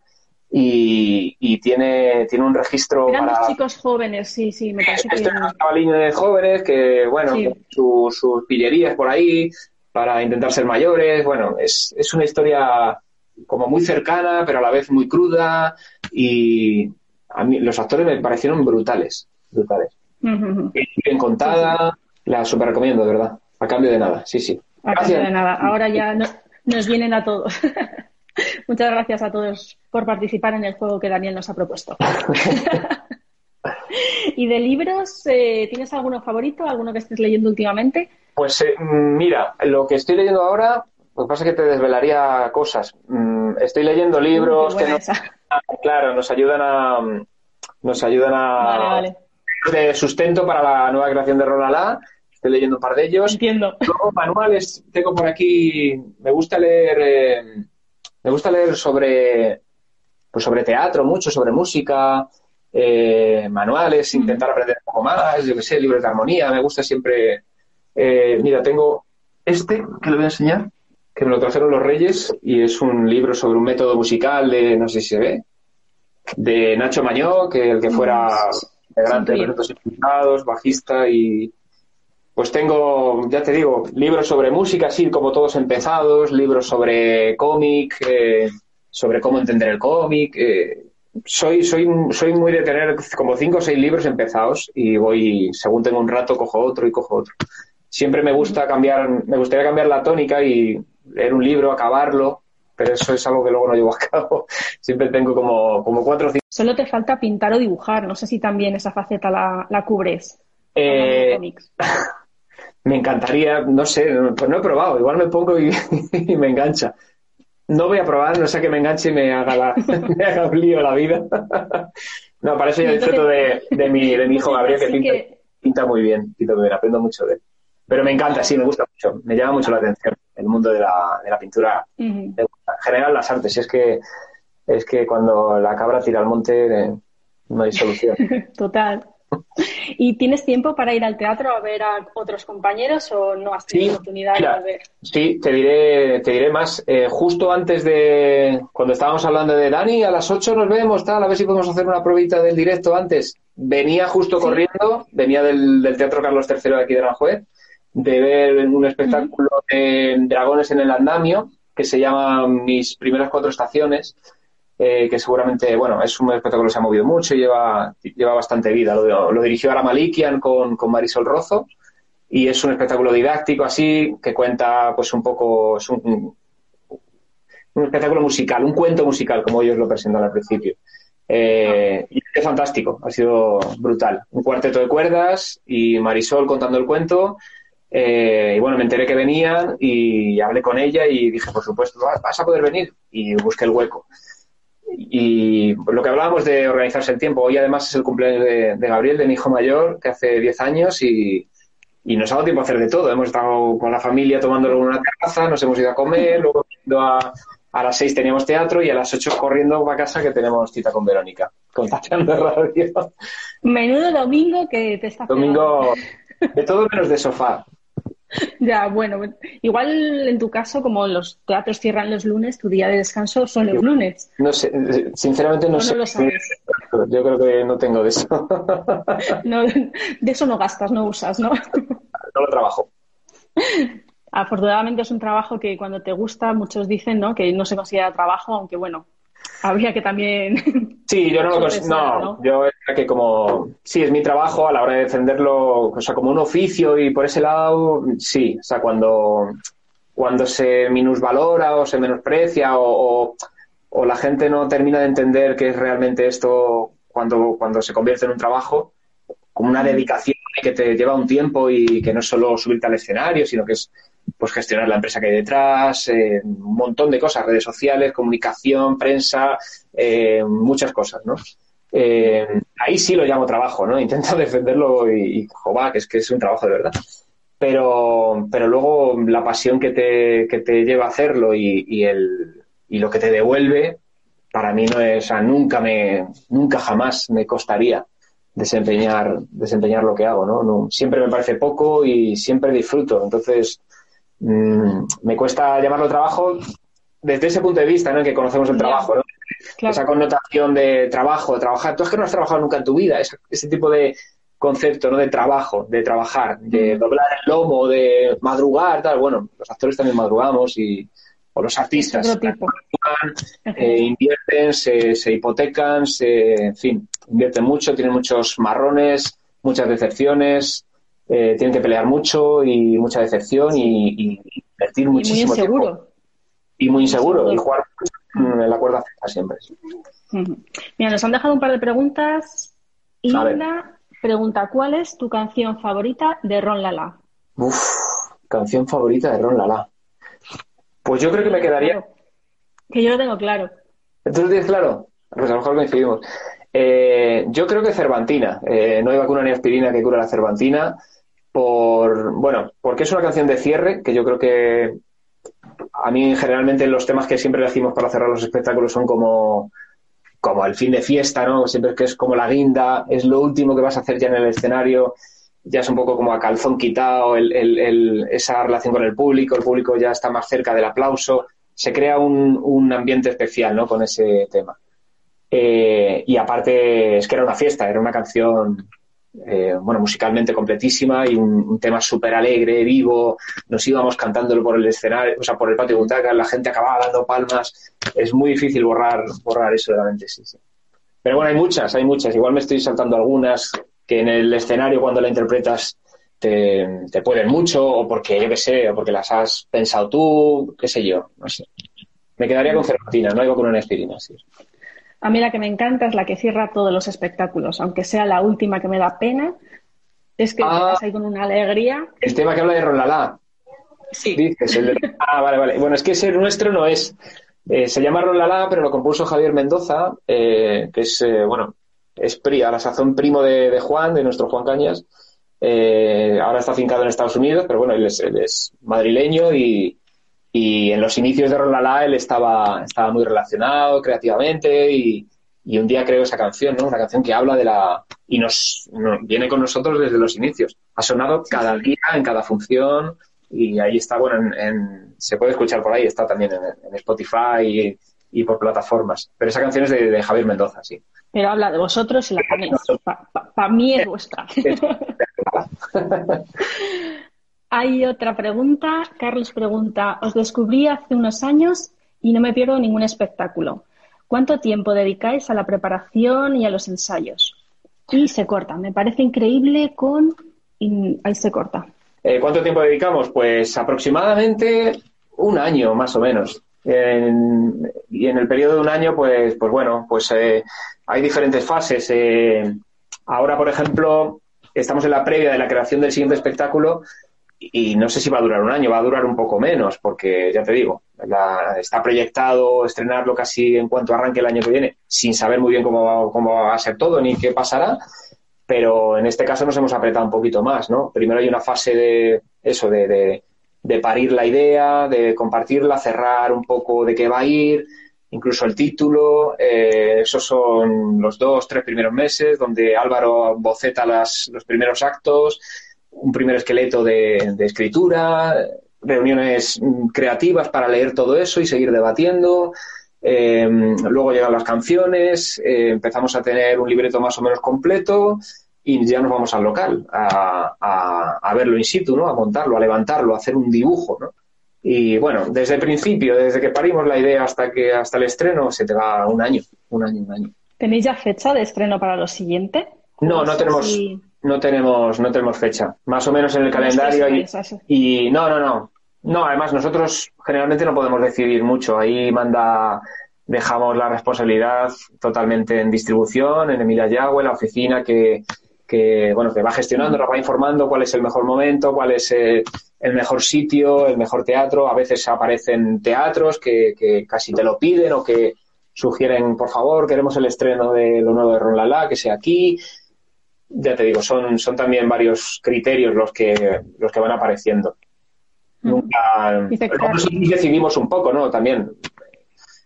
y, tiene, tiene un registro Eran para... chicos jóvenes, sí, sí, me parece Esto que... es de jóvenes que, bueno, sus pillerías por ahí para intentar ser mayores, bueno, es, es una historia como muy cercana, pero a la vez muy cruda y a mí los actores me parecieron brutales, brutales. Bien contada, la super recomiendo, de verdad, a cambio de nada, sí, sí. A cambio de nada, ahora ya nos vienen a todos. Muchas gracias a todos por participar en el juego que Daniel nos ha propuesto. ¿Y de libros, eh, tienes alguno favorito, alguno que estés leyendo últimamente? Pues eh, mira, lo que estoy leyendo ahora, lo que pasa es que te desvelaría cosas. Mm, estoy leyendo libros que claro, nos ayudan a nos ayudan a de sustento para la nueva creación de Ronalá. Estoy leyendo un par de ellos. Entiendo. Luego manuales tengo por aquí. Me gusta leer. Eh, me gusta leer sobre, pues sobre teatro, mucho, sobre música, eh, manuales, intentar aprender un poco más, yo qué sé, libros de armonía, me gusta siempre. Eh, mira, tengo este que le voy a enseñar, que me lo trajeron los Reyes y es un libro sobre un método musical de, no sé si se ve, de Nacho Mañó, que el que fuera integrante de los bajista y pues tengo, ya te digo, libros sobre música, así como todos empezados, libros sobre cómic, eh, sobre cómo entender el cómic. Eh, soy, soy, soy muy de tener como cinco o seis libros empezados y voy, según tengo un rato, cojo otro y cojo otro. Siempre me gusta cambiar, me gustaría cambiar la tónica y leer un libro, acabarlo, pero eso es algo que luego no llevo a cabo. Siempre tengo como, como cuatro o cinco. Solo te falta pintar o dibujar. No sé si también esa faceta la, la cubres. Eh, me encantaría, no sé, pues no he probado, igual me pongo y, me engancha. No voy a probar, no sé que me enganche y me haga, la, me haga un lío la vida. no, para eso ya disfruto de, de, mi, de mi hijo Gabriel, que pinta, muy bien, pinta muy bien, aprendo mucho de él. Pero me encanta, sí, me gusta mucho, me llama mucho la atención el mundo de la, de la pintura, en general las artes. Es que, es que cuando la cabra tira al monte no hay solución. Total. ¿Y tienes tiempo para ir al teatro a ver a otros compañeros o no has tenido oportunidad de ver? Sí, te diré, te diré más. Eh, justo antes de, cuando estábamos hablando de Dani, a las 8 nos vemos, tal, a ver si podemos hacer una probita del directo antes. Venía justo corriendo, venía del, Teatro Carlos III de aquí de Aranjuez, de ver un espectáculo de dragones en el andamio, que se llama Mis primeras cuatro estaciones eh, que seguramente, bueno, es un espectáculo que se ha movido mucho y lleva, lleva bastante vida. Lo, lo dirigió Ara Malikian con, con, Marisol Rozo y es un espectáculo didáctico así que cuenta pues un poco, es un, un espectáculo musical, un cuento musical como ellos lo presentan al principio. Eh, y es fantástico, ha sido brutal. Un cuarteto de cuerdas y Marisol contando el cuento. Eh, y bueno, me enteré que venían y hablé con ella y dije, por supuesto, vas a poder venir. Y busqué el hueco. Y lo que hablábamos de organizarse el tiempo, hoy además es el cumpleaños de, Gabriel, de mi hijo mayor, que hace 10 años y, nos ha dado tiempo a hacer de todo. Hemos estado con la familia tomándolo en una terraza, nos hemos ido a comer, luego a, a las 6 teníamos teatro y a las 8 corriendo a casa que tenemos cita con Verónica, con Radio. Menudo domingo que te está Domingo de todo menos de sofá. Ya, bueno, igual en tu caso, como los teatros cierran los lunes, tu día de descanso son los lunes. No sé, sinceramente no, sé. lo sabes. Yo creo que no tengo de eso. No, de eso no gastas, no usas, ¿no? No lo trabajo. Afortunadamente es un trabajo que cuando te gusta, muchos dicen, ¿no? Que no se considera trabajo, aunque bueno, habría que también. Sí, yo no lo considero. No, yo que como. Sí, es mi trabajo a la hora de defenderlo, o sea, como un oficio y por ese lado, sí. O sea, cuando, cuando se minusvalora o se menosprecia o, o, la gente no termina de entender qué es realmente esto cuando, cuando se convierte en un trabajo, como una dedicación que te lleva un tiempo y que no es solo subirte al escenario, sino que es pues gestionar la empresa que hay detrás, eh, un montón de cosas, redes sociales, comunicación, prensa, eh, muchas cosas, ¿no? Eh, ahí sí lo llamo trabajo, ¿no? Intento defenderlo y, y que es que es un trabajo de verdad. Pero, pero luego la pasión que te, que te lleva a hacerlo y, el, y lo que te devuelve, para mí no es, o nunca me, nunca jamás me costaría desempeñar, desempeñar lo que hago, ¿no? no siempre me parece poco y siempre disfruto. Entonces, mmm, me cuesta llamarlo trabajo desde ese punto de vista, ¿no? En que conocemos el trabajo, ¿no? Claro. Esa connotación de trabajo, trabajar. Tú es que no has trabajado nunca en tu vida, ese, ese tipo de concepto, ¿no? De trabajo, de trabajar, de mm. doblar el lomo, de madrugar, tal. Bueno, los actores también madrugamos y, o los artistas. Madrugan, eh, invierten, se, se hipotecan, se, en fin, invierten mucho, tienen muchos marrones, muchas decepciones, eh, tienen que pelear mucho y mucha decepción y, y invertir muchísimo y muy inseguro. tiempo. Y muy inseguro, y jugar en la cuerda fija siempre. Uh -huh. Mira, nos han dejado un par de preguntas. Y una pregunta, ¿cuál es tu canción favorita de Ron Lala? Uf, canción favorita de Ron Lala. Pues yo creo que me quedaría... Que yo lo tengo claro. ¿Tú lo tienes claro? Pues a lo mejor coincidimos. Eh, yo creo que Cervantina. Eh, no hay vacuna ni aspirina que cura la Cervantina. Por, bueno, porque es una canción de cierre que yo creo que a mí generalmente los temas que siempre elegimos para cerrar los espectáculos son como, como el fin de fiesta, ¿no? Siempre que es como la guinda, es lo último que vas a hacer ya en el escenario, ya es un poco como a calzón quitado el, el, esa relación con el público, el público ya está más cerca del aplauso, se crea un, un ambiente especial, ¿no? Con ese tema. Eh, y aparte es que era una fiesta, era una canción eh, bueno, musicalmente completísima y un, tema súper alegre, vivo. Nos íbamos cantándolo por el escenario, o sea, por el patio de butacas, la gente acababa dando palmas. Es muy difícil borrar, borrar eso de la mente, sí, sí. Pero bueno, hay muchas, hay muchas. Igual me estoy saltando algunas que en el escenario cuando la interpretas te, pueden mucho, o porque, yo qué sé, o porque las has pensado tú, qué sé yo, no sé. Me quedaría con Cervantina, no hay con una aspirina, sí. A mí la que me encanta es la que cierra todos los espectáculos, aunque sea la última que me da pena. Es que ah, te ahí con una alegría. El tema que habla de Ronlalá. Sí. Dices, el de... Ah, vale, vale. Bueno, es que ese nuestro no es. Eh, se llama Ronlalá, pero lo compuso Javier Mendoza, eh, que es, eh, bueno, es pri, a la sazón primo de, de, Juan, de nuestro Juan Cañas. Eh, ahora está afincado en Estados Unidos, pero bueno, él es, él es madrileño y, y en los inicios de Rolala él estaba, estaba muy relacionado creativamente y, y, un día creo esa canción, ¿no? Una canción que habla de la... y nos, nos viene con nosotros desde los inicios. Ha sonado cada día, en cada función y ahí está, bueno, en, en, se puede escuchar por ahí, está también en, en Spotify y, y, por plataformas. Pero esa canción es de, de, Javier Mendoza, sí. Pero habla de vosotros y la ponéis. Para pa, pa mí es vuestra. Hay otra pregunta. Carlos pregunta, os descubrí hace unos años y no me pierdo ningún espectáculo. ¿Cuánto tiempo dedicáis a la preparación y a los ensayos? Y se corta. Me parece increíble con... Y ahí se corta. Eh, ¿Cuánto tiempo dedicamos? Pues aproximadamente un año, más o menos. En, y en el periodo de un año, pues, pues bueno, pues eh, hay diferentes fases. Eh, ahora, por ejemplo, estamos en la previa de la creación del siguiente espectáculo y no sé si va a durar un año, va a durar un poco menos, porque ya te digo, la, está proyectado estrenarlo casi en cuanto arranque el año que viene, sin saber muy bien cómo va, cómo va a ser todo ni qué pasará, pero en este caso nos hemos apretado un poquito más, ¿no? Primero hay una fase de eso, de, de, de parir la idea, de compartirla, cerrar un poco de qué va a ir, incluso el título, eh, esos son los dos, tres primeros meses, donde Álvaro boceta las, los primeros actos, un primer esqueleto de, de, escritura, reuniones creativas para leer todo eso y seguir debatiendo. Eh, luego llegan las canciones, eh, empezamos a tener un libreto más o menos completo y ya nos vamos al local a, a, a, verlo in situ, ¿no? a montarlo, a levantarlo, a hacer un dibujo. ¿no? Y bueno, desde el principio, desde que parimos la idea hasta que hasta el estreno, se te va un año, un año, un año. ¿Tenéis ya fecha de estreno para lo siguiente? No, no tenemos. Si no tenemos, no tenemos fecha. Más o menos en el calendario. Y, y, no, no, no. No, además nosotros generalmente no podemos decidir mucho. Ahí manda, dejamos la responsabilidad totalmente en distribución, en Emilia Yagüe, la oficina que, que, bueno, que va gestionando, nos va informando cuál es el mejor momento, cuál es eh, el mejor sitio, el mejor teatro. A veces aparecen teatros que, que, casi te lo piden o que sugieren, por favor, queremos el estreno de lo nuevo de Ron Lala, que sea aquí. Ya te digo, son, son también varios criterios los que, los que van apareciendo. Nunca. Nosotros decidimos un poco, ¿no? También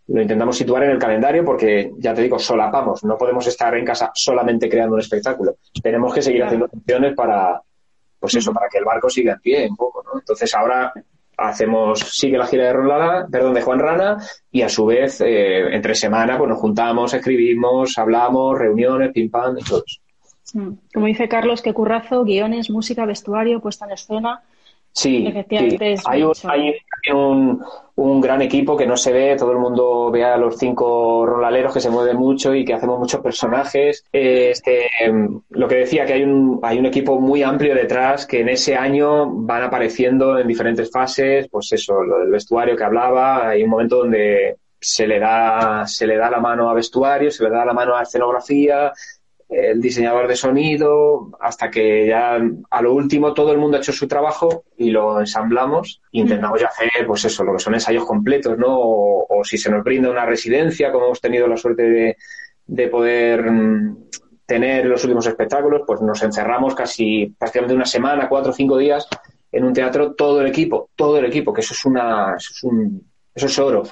lo intentamos situar en el calendario porque, ya te digo, solapamos. No podemos estar en casa solamente creando un espectáculo. Tenemos que seguir haciendo funciones para, pues eso, para que el barco siga en pie un poco, ¿no? Entonces ahora hacemos, sigue la gira de Ron perdón, de Juan Rana, y a su vez, eh, entre semana, pues nos juntamos, escribimos, hablamos, reuniones, pim pam y todo eso. Mm. Como dice Carlos, que currazo, guiones, música, vestuario, puesta en escena. Sí, hay, un, un, gran equipo que no se ve, todo el mundo ve a los cinco rolaleros que se mueven mucho y que hacemos muchos personajes. Este, lo que decía, que hay un, hay un equipo muy amplio detrás que en ese año van apareciendo en diferentes fases, pues eso, lo del vestuario que hablaba, hay un momento donde se le da, se le da la mano a vestuario, se le da la mano a escenografía, el diseñador de sonido, hasta que ya a lo último todo el mundo ha hecho su trabajo y lo ensamblamos e intentamos ya hacer, pues eso, lo que son ensayos completos, ¿no? O, si se nos brinda una residencia, como hemos tenido la suerte de, de poder mm, tener los últimos espectáculos, pues nos encerramos casi prácticamente una semana, cuatro o cinco días en un teatro, todo el equipo, todo el equipo, que eso es una, eso es un, eso es oro,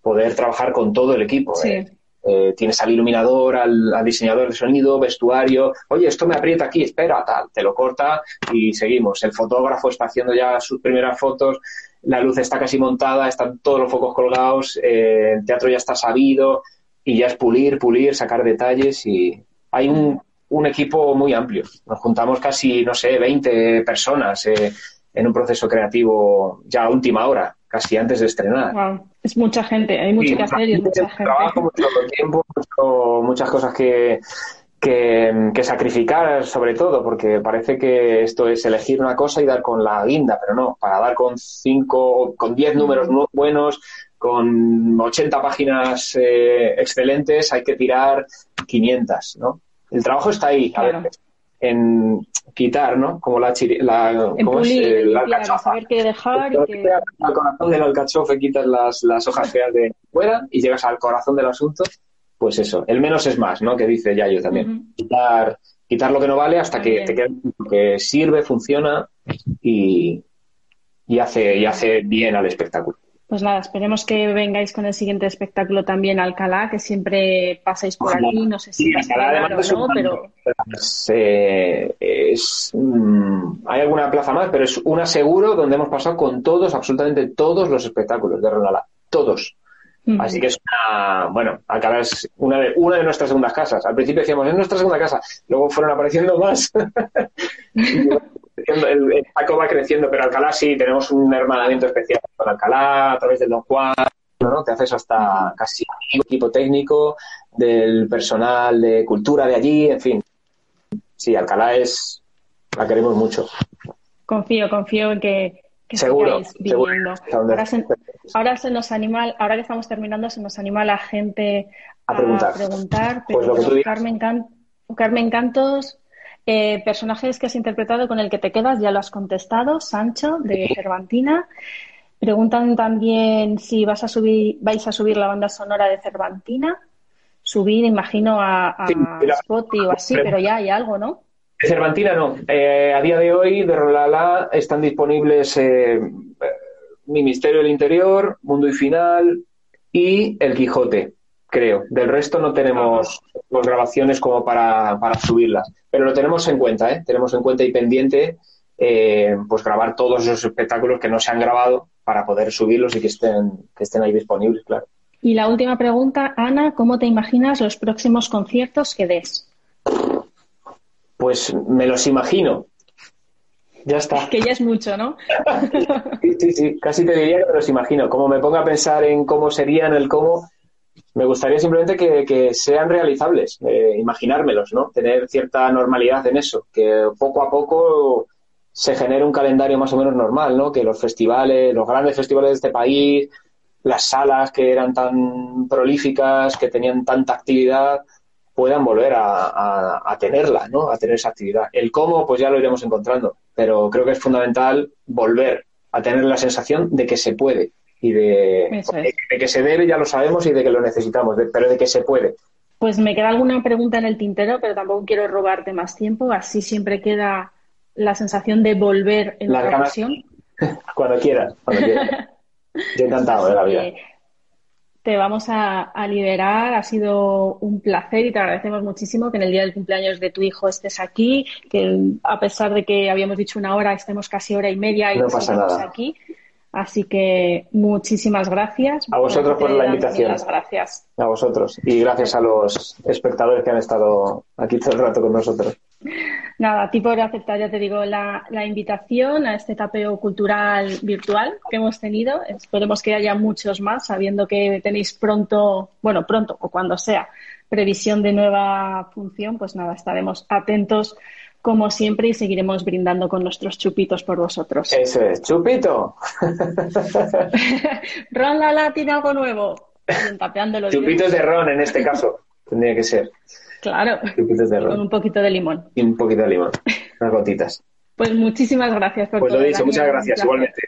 poder trabajar con todo el equipo. Sí. ¿eh? Eh, tienes al iluminador, al, diseñador de sonido, vestuario, oye, esto me aprieta aquí, espera, tal, te lo corta y seguimos. El fotógrafo está haciendo ya sus primeras fotos, la luz está casi montada, están todos los focos colgados, eh, el teatro ya está sabido y ya es pulir, pulir, sacar detalles y hay un, equipo muy amplio. Nos juntamos casi, no sé, 20 personas eh, en un proceso creativo ya a última hora casi antes de estrenar. Es mucha gente, hay mucho que hacer y es mucha gente. Trabajo, mucho tiempo, muchas cosas que, que, sacrificar sobre todo, porque parece que esto es elegir una cosa y dar con la guinda, pero no, para dar con cinco, con diez números buenos, con 80 páginas eh, excelentes, hay que tirar 500, ¿no? El trabajo está ahí, a veces en quitar, ¿no? Como la, la, ¿cómo es? Eh, la alcachofa. Saber qué dejar y que... Al corazón del alcachofe quitas las, las hojas feas de fuera y llegas al corazón del asunto, pues eso, el menos es más, ¿no? Que dice Yayo también. quitar, quitar lo que no vale hasta que te quede que sirve, funciona y, y, hace, y hace bien al espectáculo. Pues nada, esperemos que vengáis con el siguiente espectáculo también a Alcalá, que siempre pasáis por aquí, no sé si sí, Alcalá, o no, pero... Eh, es, mm, hay alguna plaza más, pero es una seguro donde hemos pasado con todos, absolutamente todos los espectáculos de Ronalá, todos. Así que es una, bueno, Alcalá es una de, una de nuestras segundas casas. Al principio decíamos, es nuestra segunda casa, luego fueron apareciendo más. el, Paco va creciendo, pero Alcalá sí, tenemos un hermanamiento especial con Alcalá a través del Don Juan, ¿no? Te haces hasta casi equipo técnico del personal de cultura de allí, en fin. Sí, Alcalá es, la queremos mucho. Confío, confío en que, que seguro, viviendo. Ahora, se, nos anima, ahora que estamos terminando, se nos anima la gente a preguntar. Pues pero Carmen, Carmen Cantos eh, personajes que has interpretado con el que te quedas, ya lo has contestado, Sancho, de Cervantina. Preguntan también si vas a subir, vais a subir la banda sonora de Cervantina. Subir, imagino, a, a Spotify o así, pero ya hay algo, ¿no? De Cervantina no. Eh, a día de hoy, de Rolala, están disponibles eh, Mi Misterio del Interior, Mundo y Final y El Quijote creo. Del resto no tenemos grabaciones como para, para, subirlas, pero lo tenemos en cuenta, ¿eh? Tenemos en cuenta y pendiente eh, pues grabar todos esos espectáculos que no se han grabado para poder subirlos y que estén, que estén ahí disponibles, claro. Y la última pregunta, Ana, ¿cómo te imaginas los próximos conciertos que des? Pues me los imagino. Ya está. Que ya es mucho, ¿no? sí, sí, sí. Casi te diría que me los imagino. Como me ponga a pensar en cómo serían, el cómo, me gustaría simplemente que, sean realizables, eh, imaginármelos, ¿no? Tener cierta normalidad en eso, que poco a poco se genere un calendario más o menos normal, ¿no? Que los festivales, los grandes festivales de este país, las salas que eran tan prolíficas, que tenían tanta actividad, puedan volver a, tenerla, ¿no? A tener esa actividad. El cómo, pues ya lo iremos encontrando, pero creo que es fundamental volver a tener la sensación de que se puede y de, que se debe, ya lo sabemos, y de que lo necesitamos, pero de que se puede. Pues me queda alguna pregunta en el tintero, pero tampoco quiero robarte más tiempo, así siempre queda la sensación de volver en la ocasión. cuando quieras, cuando quieras. Yo encantado de la vida te vamos a, a, liberar. Ha sido un placer y te agradecemos muchísimo que en el día del cumpleaños de tu hijo estés aquí, que a pesar de que habíamos dicho una hora, estemos casi hora y media y no pasa nada. aquí. Así que muchísimas gracias. A vosotros por la invitación. Gracias. A vosotros. Y gracias a los espectadores que han estado aquí todo el rato con nosotros. Nada, a ti por aceptar, ya te digo, la, invitación a este tapeo cultural virtual que hemos tenido. Esperemos que haya muchos más, sabiendo que tenéis pronto, bueno, pronto o cuando sea, previsión de nueva función. Pues nada, estaremos atentos como siempre y seguiremos brindando con nuestros chupitos por vosotros. Eso es, chupito. ron Lala tiene algo nuevo. Chupitos de ron en este caso, tendría que ser. Claro. Con un poquito de limón. Y un poquito de limón. Unas gotitas. Pues muchísimas gracias por Pues lo dicho, muchas gracias, igualmente.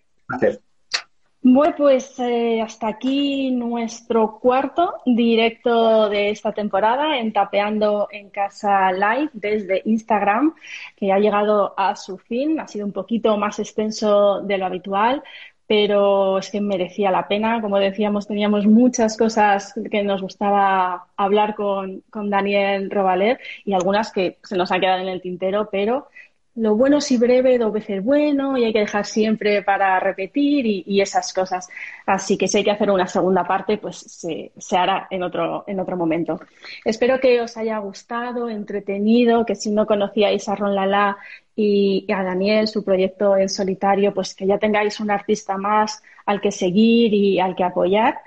Bueno, pues eh, hasta aquí nuestro cuarto directo de esta temporada en Tapeando en Casa Live desde Instagram, que ha llegado a su fin. Ha sido un poquito más extenso de lo habitual, pero es que merecía la pena. Como decíamos, teníamos muchas cosas que nos gustaba hablar con, con Daniel Robalet y algunas que se nos han quedado en el tintero, pero lo bueno si breve debe ser bueno y hay que dejar siempre para repetir y, esas cosas. Así que si hay que hacer una segunda parte, pues se, se, hará en otro, en otro momento. Espero que os haya gustado, entretenido, que si no conocíais a Ron Lala y, a Daniel, su proyecto en solitario, pues que ya tengáis un artista más al que seguir y al que apoyar.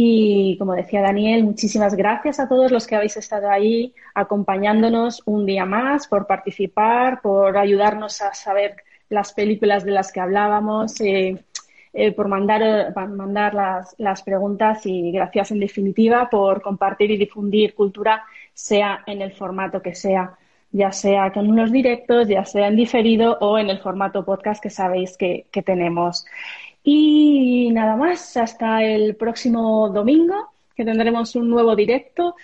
Y como decía Daniel, muchísimas gracias a todos los que habéis estado ahí acompañándonos un día más, por participar, por ayudarnos a saber las películas de las que hablábamos, eh, eh, por mandar, mandar las, las, preguntas y gracias en definitiva por compartir y difundir cultura, sea en el formato que sea, ya sea con unos directos, ya sea en diferido o en el formato podcast que sabéis que, que tenemos. Y nada más, hasta el próximo domingo, que tendremos un nuevo directo.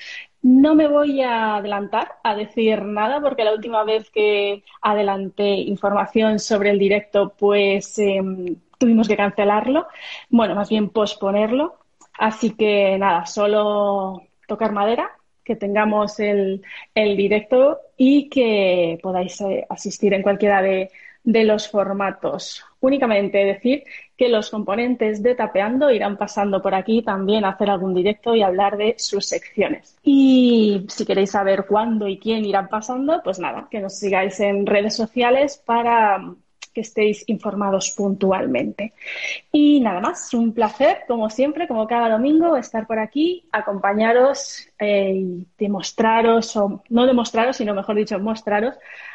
No me voy a adelantar a decir nada porque la última vez que adelanté información sobre el directo, pues em, tuvimos que cancelarlo. Bueno, más bien posponerlo. Así que nada, solo tocar madera, que tengamos el, el directo y que podáis eh, asistir en cualquiera de, de los formatos. Únicamente decir que los componentes de Tapeando irán pasando por aquí también a hacer algún directo y hablar de sus secciones. Y si queréis saber cuándo y quién irán pasando, pues nada, que nos sigáis en redes sociales para que estéis informados puntualmente. Y nada más, un placer, como siempre, como cada domingo, estar por aquí, acompañaros eh, y demostraros, o no demostraros, sino mejor dicho, mostraros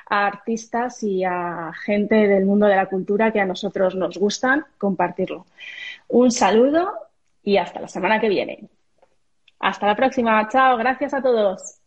a artistas y a gente del mundo de la cultura que a nosotros nos gustan, compartirlo. Un saludo y hasta la semana que viene. Hasta la próxima. Chao. Gracias a todos.